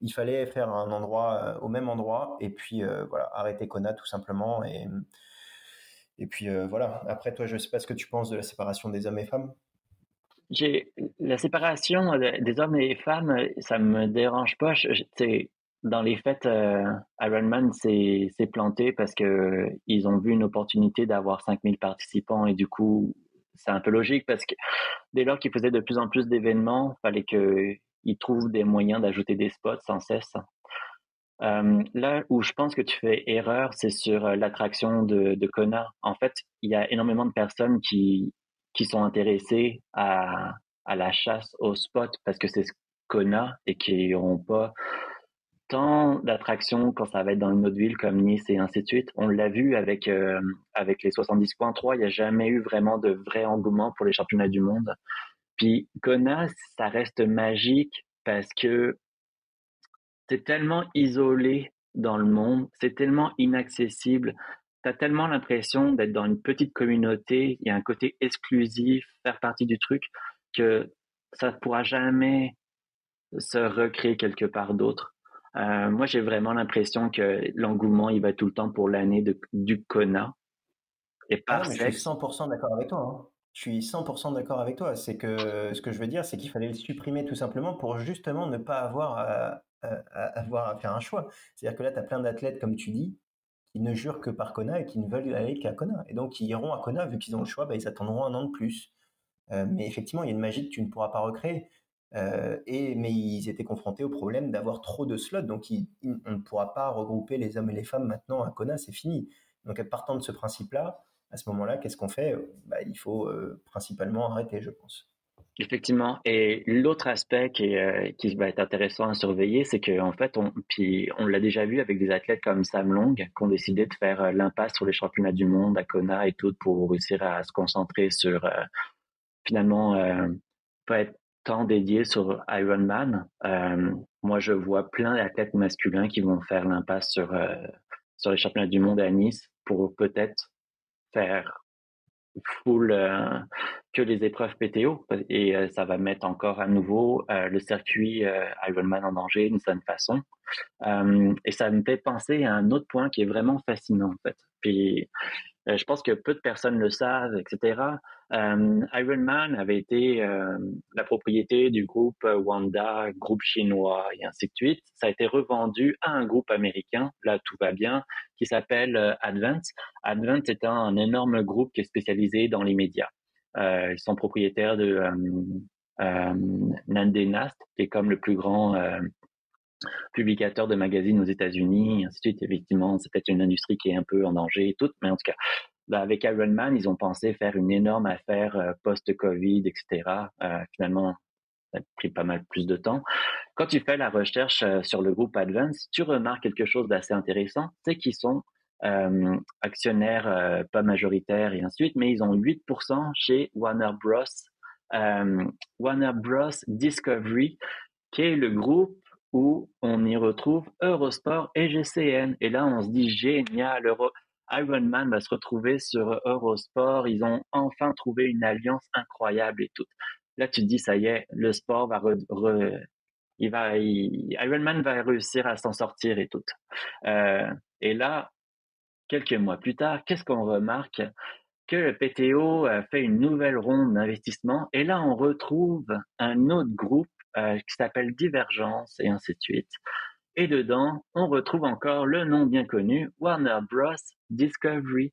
il fallait faire un endroit au même endroit, et puis voilà, arrêter Kona tout simplement, et, et puis voilà. Après, toi, je sais pas ce que tu penses de la séparation des hommes et femmes. J'ai la séparation des hommes et femmes, ça me dérange pas. C'est dans les faits, Ironman s'est planté parce que ils ont vu une opportunité d'avoir 5000 participants et du coup, c'est un peu logique parce que dès lors qu'ils faisaient de plus en plus d'événements, il fallait qu'ils trouvent des moyens d'ajouter des spots sans cesse. Euh, là où je pense que tu fais erreur, c'est sur euh, l'attraction de, de Kona. En fait, il y a énormément de personnes qui, qui sont intéressées à, à la chasse au spot parce que c'est Kona et qui n'auront pas tant d'attractions quand ça va être dans une autre ville comme Nice et ainsi de suite. On l'a vu avec euh, avec les 70.3, il n'y a jamais eu vraiment de vrai engouement pour les championnats du monde. Puis Kona, ça reste magique parce que c'est tellement isolé dans le monde, c'est tellement inaccessible. Tu as tellement l'impression d'être dans une petite communauté, il y a un côté exclusif, faire partie du truc, que ça ne pourra jamais se recréer quelque part d'autre. Euh, moi, j'ai vraiment l'impression que l'engouement, il va tout le temps pour l'année du Kona. Et ah je suis 100% d'accord avec toi. Hein. Je suis 100% d'accord avec toi. C'est que ce que je veux dire, c'est qu'il fallait le supprimer tout simplement pour justement ne pas avoir à, avoir à faire un choix. C'est-à-dire que là, tu as plein d'athlètes, comme tu dis, qui ne jurent que par Kona et qui ne veulent aller qu'à Kona. Et donc, ils iront à Kona, vu qu'ils ont le choix, bah, ils attendront un an de plus. Euh, mais effectivement, il y a une magie que tu ne pourras pas recréer. Euh, et, mais ils étaient confrontés au problème d'avoir trop de slots, donc on ne pourra pas regrouper les hommes et les femmes maintenant à Kona, c'est fini. Donc partant de ce principe-là, à ce moment-là, qu'est-ce qu'on fait? Bah, Il faut euh, principalement arrêter, je pense. Effectivement. Et l'autre aspect qui, qui, va être intéressant à surveiller, c'est qu'en fait, on, puis on l'a déjà vu avec des athlètes comme Sam Long, qui ont décidé de faire l'impasse sur les championnats du monde à Kona et tout pour réussir à se concentrer sur finalement pas être temps dédié sur Ironman. Euh, moi, je vois plein d'athlètes masculins qui vont faire l'impasse sur, euh, sur les championnats du monde à Nice pour peut-être faire full euh, que les épreuves PTO et ça va mettre encore à nouveau le circuit Ironman en danger d'une certaine façon. et ça me fait penser à un autre point qui est vraiment fascinant en fait. Puis euh, je pense que peu de personnes le savent, etc. Euh, Ironman avait été euh, la propriété du groupe Wanda, groupe chinois et ainsi de suite. Ça a été revendu à un groupe américain, là tout va bien, qui s'appelle Advance. Advance est un, énorme groupe qui est spécialisé dans les médias. ils sont propriétaires de Nandé Nast, qui est comme le plus grand publicateur de magazines aux États-Unis, ainsi de suite. Effectivement, c'est peut-être une industrie qui est un peu en danger et tout, mais en tout cas, bah, avec Ironman, ils ont pensé faire une énorme affaire euh, post-Covid, etc. Euh, finalement, ça a pris pas mal plus de temps. Quand tu fais la recherche euh, sur le groupe Advance, tu remarques quelque chose d'assez intéressant, c'est qu'ils sont actionnaires pas majoritaires et ainsi de suite, mais ils ont 8% chez Warner Bros. Warner Bros. Discovery, qui est le groupe où on y retrouve Eurosport et GCN. Et là, on se dit génial, Ironman va se retrouver sur Eurosport. Ils ont enfin trouvé une alliance incroyable et tout. Là, tu te dis, ça y est, le sport va, il va, Ironman va réussir à s'en sortir et tout. Euh, et là, quelques mois plus tard, qu'est-ce qu'on remarque? Que le PTO fait une nouvelle ronde d'investissement et là on retrouve un autre groupe qui s'appelle Divergence et ainsi de suite. Et dedans, on retrouve encore le nom bien connu, Warner Bros. Discovery.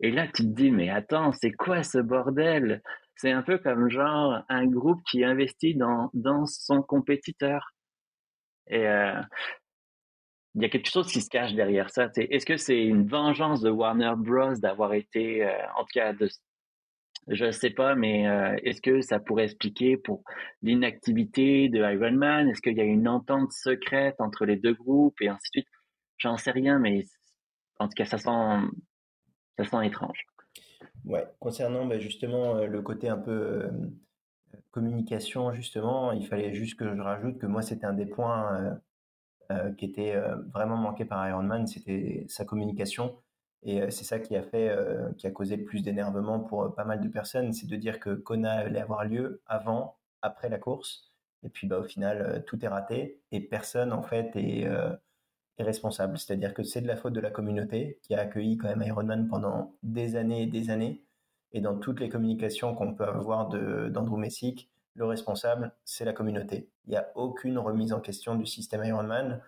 Et là, tu te dis, mais attends, c'est quoi ce bordel? C'est un peu comme genre un groupe qui investit dans, dans son compétiteur. Et euh, il y a quelque chose qui se cache derrière ça. Est-ce que c'est une vengeance de Warner Bros. d'avoir été, euh, en tout cas, de, je ne sais pas, mais euh, est-ce que ça pourrait expliquer pour l'inactivité de Iron Man? Est-ce qu'il y a une entente secrète entre les deux groupes et ainsi de suite? J'en sais rien, mais en tout cas, ça sent, ça sent étrange. Ouais, concernant bah, justement euh, le côté un peu euh, communication, justement, il fallait juste que je rajoute que moi, c'était un des points qui était vraiment manqué par Iron Man, c'était sa communication et c'est ça qui a fait, qui a causé le plus d'énervement pour pas mal de personnes, c'est de dire que Kona allait avoir lieu avant, après la course, et puis bah, au final tout est raté et personne en fait est, est responsable. C'est-à-dire que c'est de la faute de la communauté qui a accueilli quand même Ironman pendant des années et des années. Et dans toutes les communications qu'on peut avoir d'Andrew Messick, le responsable, c'est la communauté. Il n'y a aucune remise en question du système Ironman.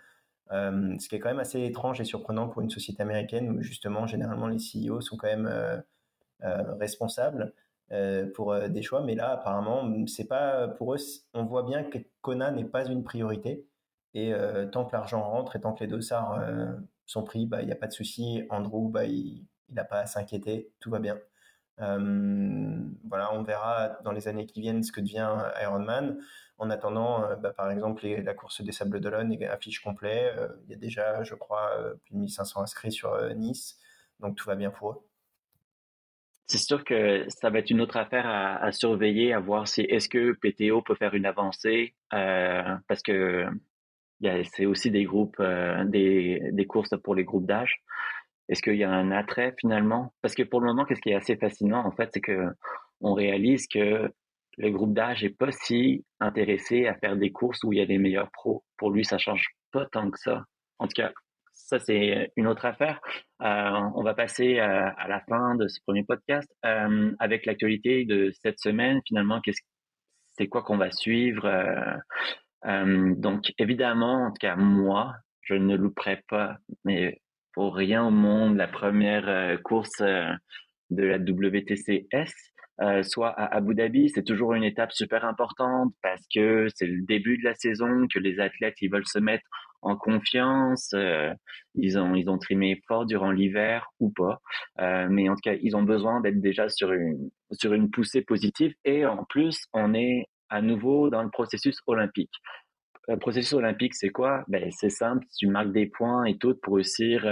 Euh, ce qui est quand même assez étrange et surprenant pour une société américaine où justement généralement les CEO sont quand même euh, euh, responsables pour des choix, mais là apparemment c'est pas pour eux. On voit bien que Kona n'est pas une priorité et tant que l'argent rentre et tant que les dossards sont pris, bah il n'y a pas de souci. Andrew, bah il n'a pas à s'inquiéter, tout va bien. voilà, on verra dans les années qui viennent ce que devient Ironman. En attendant, bah, par exemple, la course des Sables d'Olonne affiche complet. Il y a déjà, je crois, plus de 1500 inscrits sur Nice, donc tout va bien pour eux. C'est sûr que ça va être une autre affaire à, surveiller, à voir si est-ce que PTO peut faire une avancée, parce que c'est aussi des groupes, des, des courses pour les groupes d'âge. Est-ce qu'il y a un attrait finalement? Parce que pour le moment, qu'est-ce qui est assez fascinant en fait, c'est que on réalise que le groupe d'âge est pas si intéressé à faire des courses où il y a les meilleurs pros. Pour lui, ça change pas tant que ça. En tout cas, ça c'est une autre affaire. Euh, on va passer euh, à la fin de ce premier podcast euh, avec l'actualité de cette semaine. Finalement, c'est quoi qu'on va suivre Donc évidemment, en tout cas moi, je ne louperai pas, mais pour rien au monde, la première course de la WTCS. Euh, soit à Abu Dhabi, c'est toujours une étape super importante parce que c'est le début de la saison, que les athlètes ils veulent se mettre en confiance, euh, ils ont ils ont trimé fort durant l'hiver ou pas, euh, mais en tout cas ils ont besoin d'être déjà sur une sur une poussée positive et en plus on est à nouveau dans le processus olympique. Le processus olympique, c'est quoi? Ben c'est simple, tu marques des points et tout pour réussir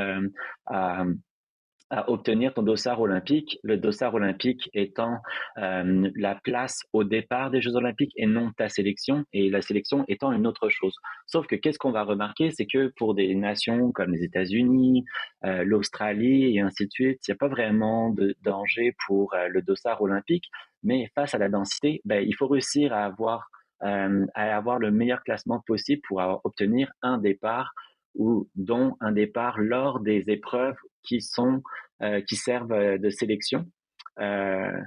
à à obtenir ton dossard olympique, le dossard olympique étant euh, la place au départ des Jeux olympiques et non ta sélection, et la sélection étant une autre chose. Sauf que qu'est-ce qu'on va remarquer, c'est que pour des nations comme les États-Unis, euh, l'Australie et ainsi de suite, il n'y a pas vraiment de danger pour euh, le dossard olympique, mais face à la densité, ben, il faut réussir à avoir, à avoir le meilleur classement possible pour obtenir un départ ou dont un départ lors des épreuves qui sont euh, qui servent euh, de sélection. Euh,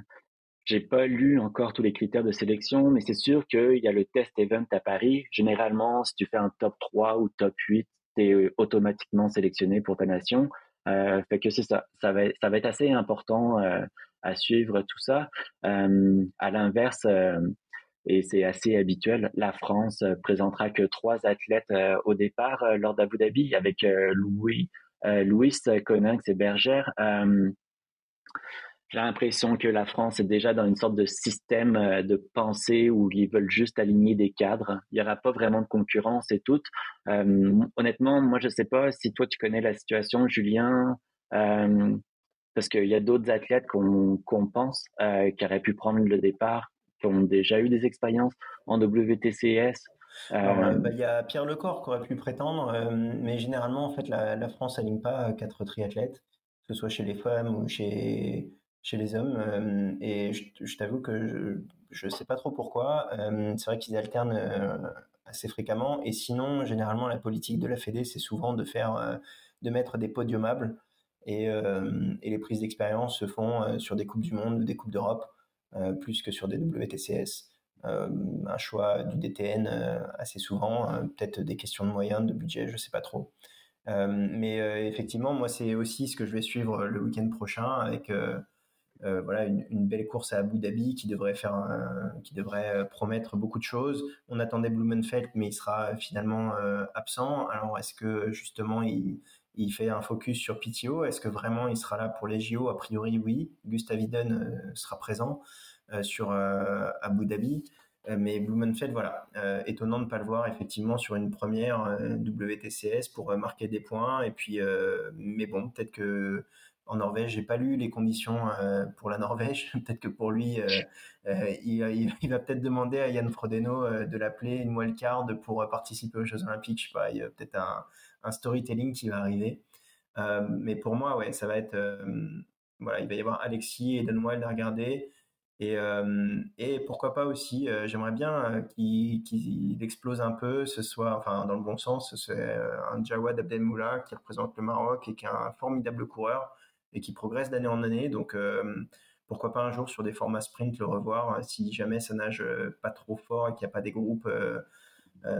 j'ai pas lu encore tous les critères de sélection, mais c'est sûr qu'il y a le test event à Paris. Généralement, si tu fais un top 3 ou top 8, tu es automatiquement sélectionné pour ta nation. Euh, fait que c'est ça. Ça va, ça va être assez important à suivre tout ça. Euh, à l'inverse, et c'est assez habituel, la France présentera que trois athlètes au départ lors d'Abu Dhabi avec Louis, Louis Coninx et Bergère. Euh, j'ai l'impression que la France est déjà dans une sorte de système euh, de pensée où ils veulent juste aligner des cadres. Il n'y aura pas vraiment de concurrence et tout. honnêtement, moi, je ne sais pas si toi, tu connais la situation, Julien, parce qu'il y a d'autres athlètes qu'on pense qui auraient pu prendre le départ, qui ont déjà eu des expériences en WTCS. Euh, bah, il y a Pierre Lecor qui aurait pu prétendre, euh, mais généralement, en fait, la, la France n'aligne pas quatre triathlètes, que ce soit chez les femmes ou chez, chez les hommes. Euh, et je, t'avoue que je ne sais pas trop pourquoi. c'est vrai qu'ils alternent assez fréquemment. Et sinon, généralement, la politique de la Fédé, c'est souvent de faire, de mettre des podiumables. Et, et les prises d'expérience se font sur des coupes du monde ou des coupes d'Europe, plus que sur des WTCS. Euh, un choix du DTN euh, assez souvent, hein, peut-être des questions de moyens, de budget, je sais pas trop. Euh, mais effectivement, moi, c'est aussi ce que je vais suivre le week-end prochain avec voilà une, belle course à Abu Dhabi qui devrait faire qui devrait promettre beaucoup de choses. On attendait Blumenfeld, mais il sera finalement absent. Alors est-ce que justement il, il fait un focus sur PTO Est-ce que vraiment il sera là pour les JO A priori, oui. Gustav Iden sera présent. Euh, sur euh, Abu Dhabi. Euh, mais Blumenfeld, voilà, étonnant de ne pas le voir effectivement sur une première WTCS pour marquer des points. Et puis, mais bon, peut-être que en Norvège, j'ai pas lu les conditions pour la Norvège. peut-être que pour lui, il, va peut-être demander à Yann Frodeno de l'appeler une wildcard pour participer aux Jeux Olympiques. Je sais pas, il y a peut-être un, storytelling qui va arriver. mais pour moi, ouais, ça va être, voilà, il va y avoir Alexis et Dan Wild à regarder. Et, et, pourquoi pas aussi, j'aimerais bien qu'il explose un peu, ce soit, enfin, dans le bon sens, c'est un Jawad Abdelmoula qui représente le Maroc et qui est un formidable coureur et qui progresse d'année en année. Donc, pourquoi pas un jour sur des formats sprint le revoir si jamais ça nage pas trop fort et qu'il n'y a pas des groupes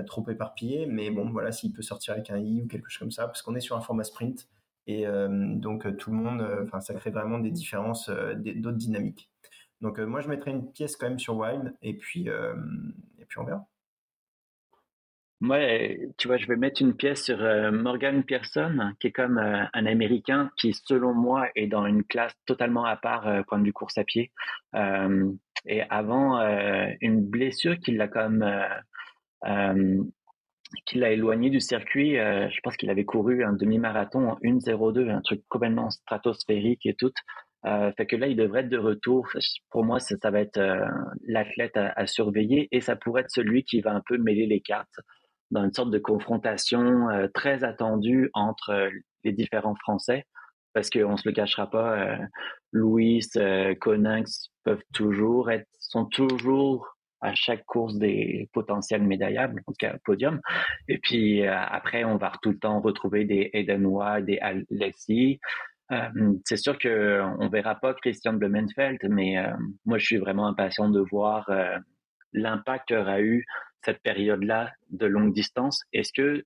trop éparpillés. Mais bon, voilà, s'il peut sortir avec un I ou quelque chose comme ça, parce qu'on est sur un format sprint. Et donc, tout le monde, enfin, ça crée vraiment des différences, d'autres dynamiques. Donc euh, moi, je mettrais une pièce quand même sur Wild et puis, euh, et puis on verra. Moi, tu vois, je vais mettre une pièce sur euh, Morgan Pearson, qui est comme un Américain qui, selon moi, est dans une classe totalement à part point de vue course à pied. et avant une blessure qui l'a comme qui l'a éloigné du circuit. je pense qu'il avait couru un demi-marathon en 1.02, un truc complètement stratosphérique et tout. Euh, fait que là, il devrait être de retour. Pour moi, ça, va être euh, l'athlète à, surveiller et ça pourrait être celui qui va un peu mêler les cartes dans une sorte de confrontation euh, très attendue entre les différents Français. Parce qu'on se le cachera pas, Louis, Coninx peuvent toujours être, sont toujours à chaque course des potentiels médaillables, en tout cas podium. Et puis après, on va tout le temps retrouver des Edenois, des Alexis. Euh, c'est sûr que on verra pas Christian Blumenfeld, mais euh, moi je suis vraiment impatient de voir euh, l'impact qu'aura eu cette période-là de longue distance. Est-ce que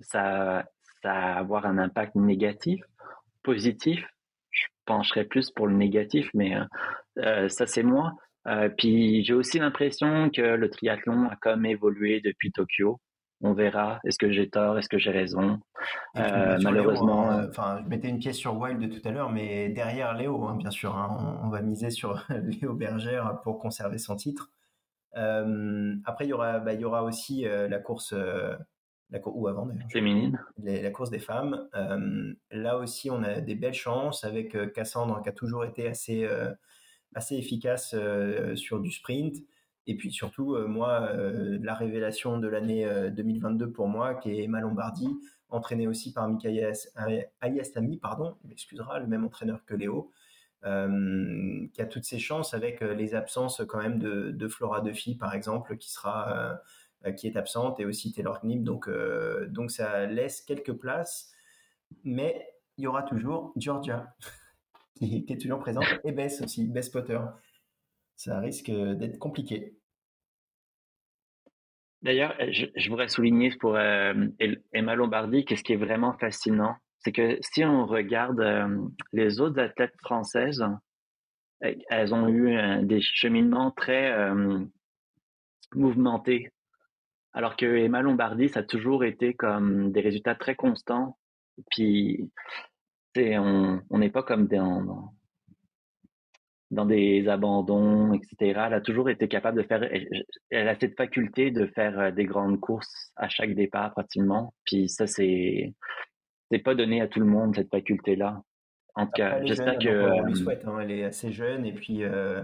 ça, ça va avoir un impact négatif, positif? Je pencherais plus pour le négatif, mais ça c'est moi. puis j'ai aussi l'impression que le triathlon a comme évolué depuis Tokyo on verra. Est-ce que j'ai tort? Est-ce que j'ai raison? Euh, Malheureusement. Hein, enfin, je mettais une pièce sur Wild tout à l'heure, mais derrière Léo, hein, bien sûr. Hein, on, va miser sur Léo Bergère pour conserver son titre. Euh, après, il y aura, bah, il y aura aussi euh, la course, la ou avant féminine, la course des femmes. là aussi, on a des belles chances avec Cassandre qui a toujours été assez, assez efficace sur du sprint. Et puis surtout, euh, moi, euh, la révélation de l'année 2022 euh, pour moi, qui est Emma Lombardi, entraînée aussi par Mikaïa Ayastami, pardon, il m'excusera, le même entraîneur que Léo, qui a toutes ses chances avec les absences quand même de, Flora Duffy, par exemple, qui sera qui est absente, et aussi Taylor Knip. Donc, donc ça laisse quelques places, mais il y aura toujours Georgia, qui, est toujours présente, et Bess aussi, Bess Potter. Ça risque d'être compliqué. D'ailleurs, je, voudrais souligner pour euh, Emma Lombardi que ce qui est vraiment fascinant, c'est que si on regarde euh, les autres athlètes françaises, euh, elles ont eu des cheminements très mouvementés. Alors que Emma Lombardi, ça a toujours été comme des résultats très constants. Puis, on n'est pas comme dans, dans des abandons, etc. Elle a toujours été capable de faire, elle, a cette faculté de faire euh, des grandes courses à chaque départ pratiquement. Puis ça, c'est, c'est pas donné à tout le monde cette faculté-là. En tout cas, j'espère que. On lui euh, souhaite. Hein, elle est assez jeune et puis euh,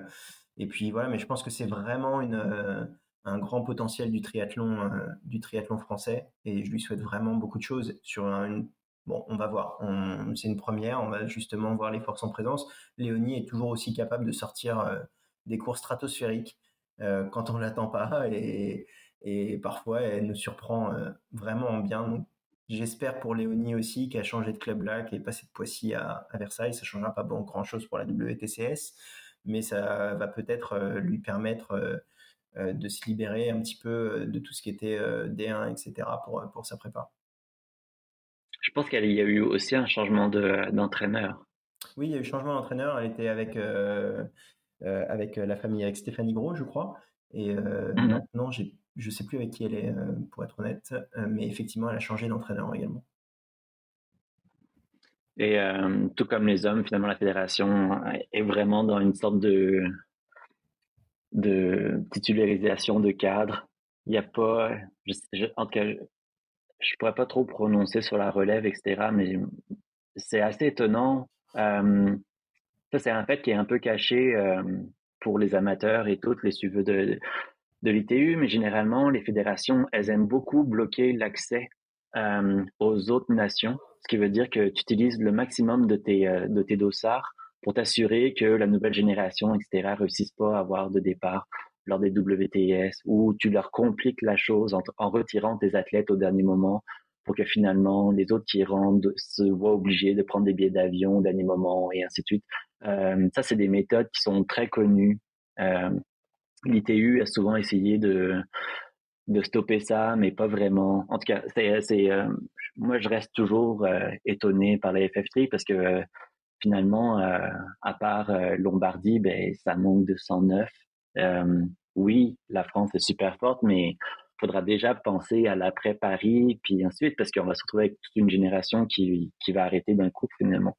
et puis voilà. Mais je pense que c'est vraiment une un grand potentiel du triathlon du triathlon français et je lui souhaite vraiment beaucoup de choses sur une Bon, on va voir. C'est une première. On va justement voir les forces en présence. Léonie est toujours aussi capable de sortir euh, des cours stratosphériques euh, quand on l'attend pas et, parfois elle nous surprend euh, vraiment bien. j'espère pour Léonie aussi qui a changé de club là, qui est passé de Poissy à, Versailles. Ça changera pas grand chose pour la WTCS, mais ça va peut-être lui permettre de se libérer un petit peu de tout ce qui était D1, etc. pour pour sa prépa. Je pense qu'il y a eu aussi un changement d'entraîneur. oui, il y a eu changement d'entraîneur. Elle était avec, euh, euh, avec la famille, avec Stéphanie Gros, je crois. Et euh, mhm. maintenant, je ne sais plus avec qui elle est, pour être honnête. mais effectivement, elle a changé d'entraîneur également. Et tout comme les hommes, finalement, la fédération est vraiment dans une sorte de, de titularisation de cadre. Il n'y a pas, en tout cas, je pourrais pas trop prononcer sur la relève, etc. Mais c'est assez étonnant. Euh, ça, c'est un fait qui est un peu caché euh, pour les amateurs et toutes les suiveurs de, l'ITU, mais généralement, les fédérations, elles aiment beaucoup bloquer l'accès euh, aux autres nations, ce qui veut dire que tu utilises le maximum de tes, de tes dossards pour t'assurer que la nouvelle génération, etc., réussisse pas à avoir de départ lors des WTS où tu leur compliques la chose en, retirant tes athlètes au dernier moment pour que finalement les autres qui rentrent se voient obligés de prendre des billets d'avion au dernier moment et ainsi de suite. Euh, ça, c'est des méthodes qui sont très connues. Euh, L'ITU a souvent essayé de, de stopper ça, mais pas vraiment. En tout cas, c'est, euh, moi, je reste toujours étonné par la FF3 parce que finalement, à part Lombardie, ben, ça manque de 109. Euh, oui, la France est super forte, mais il faudra déjà penser à l'après-Paris, puis ensuite, parce qu'on va se retrouver avec toute une génération qui, qui va arrêter d'un coup, finalement.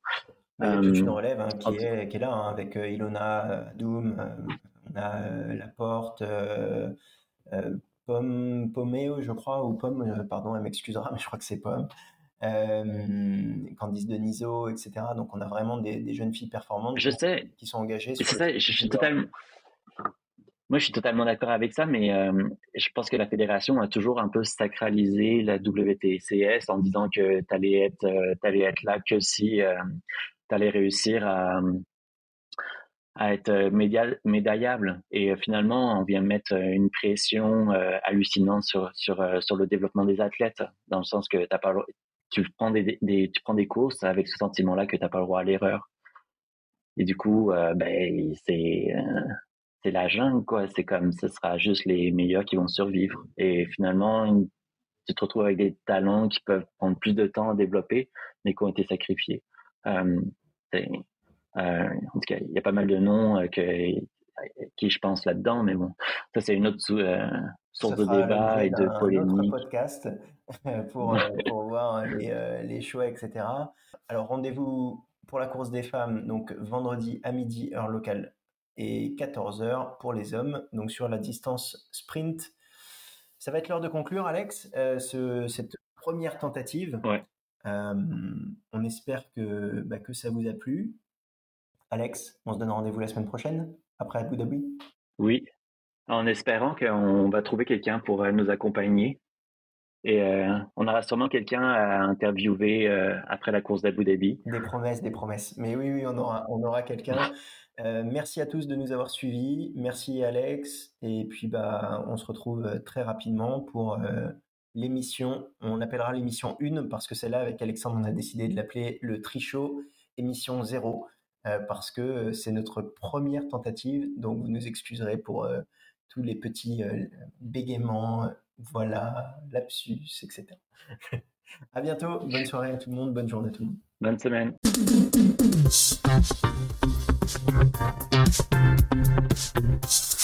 Il y a toute une euh, relève hein, qui, est, qui, est, là, hein, avec euh, Ilona Doom, on a Laporte, Pomme, Poméo, je crois, ou Pomme, pardon, elle m'excusera, mais je crois que c'est Pomme. Candice Deniso, etc. Donc on a vraiment des, jeunes filles performantes je sais. qui sont engagées. C'est ça, je, suis totalement. Moi, je suis totalement d'accord avec ça, mais je pense que la fédération a toujours un peu sacralisé la WTCS en disant que tu allais être, allais être là que si tu allais réussir à, à être médaillable. Et finalement, on vient mettre une pression hallucinante sur, sur, sur le développement des athlètes, dans le sens que t'as pas, tu prends des, tu prends des courses avec ce sentiment-là que tu n'as pas le droit à l'erreur. Et du coup, euh, ben, c'est, euh, c'est la jungle, quoi. C'est comme, ce sera juste les meilleurs qui vont survivre. Et finalement, tu te retrouves avec des talents qui peuvent prendre plus de temps à développer, mais qui ont été sacrifiés. Euh, euh en tout cas, il y a pas mal de noms que, qui je pense là-dedans, mais bon, ça c'est une autre source de débat et de polémique. Podcast pour, euh, pour voir les, euh, les, choix, etc. Alors rendez-vous pour la course des femmes, donc vendredi à midi, heure locale, et 14h pour les hommes, donc sur la distance sprint. Ça va être l'heure de conclure, Alex, euh, ce, cette première tentative. Ouais. on espère que, bah, que ça vous a plu. Alex, on se donne rendez-vous la semaine prochaine, après Abu Dhabi? Oui, en espérant qu'on va trouver quelqu'un pour nous accompagner et euh, on aura sûrement quelqu'un à interviewer euh, après la course d'Abu Dhabi. Des promesses, des promesses. Mais oui, oui, on aura, on aura quelqu'un. Euh, merci à tous de nous avoir suivis. Merci Alex. Et puis bah, on se retrouve très rapidement pour l'émission. On appellera l'émission 1 parce que celle-là, avec Alexandre, on a décidé de l'appeler le Trichot émission 0 parce que c'est notre première tentative. Donc vous nous excuserez pour tous les petits bégaiements voilà, lapsus, etc. à bientôt, bonne soirée à tout le monde, bonne journée à tout le monde. Bonne semaine. Thanks for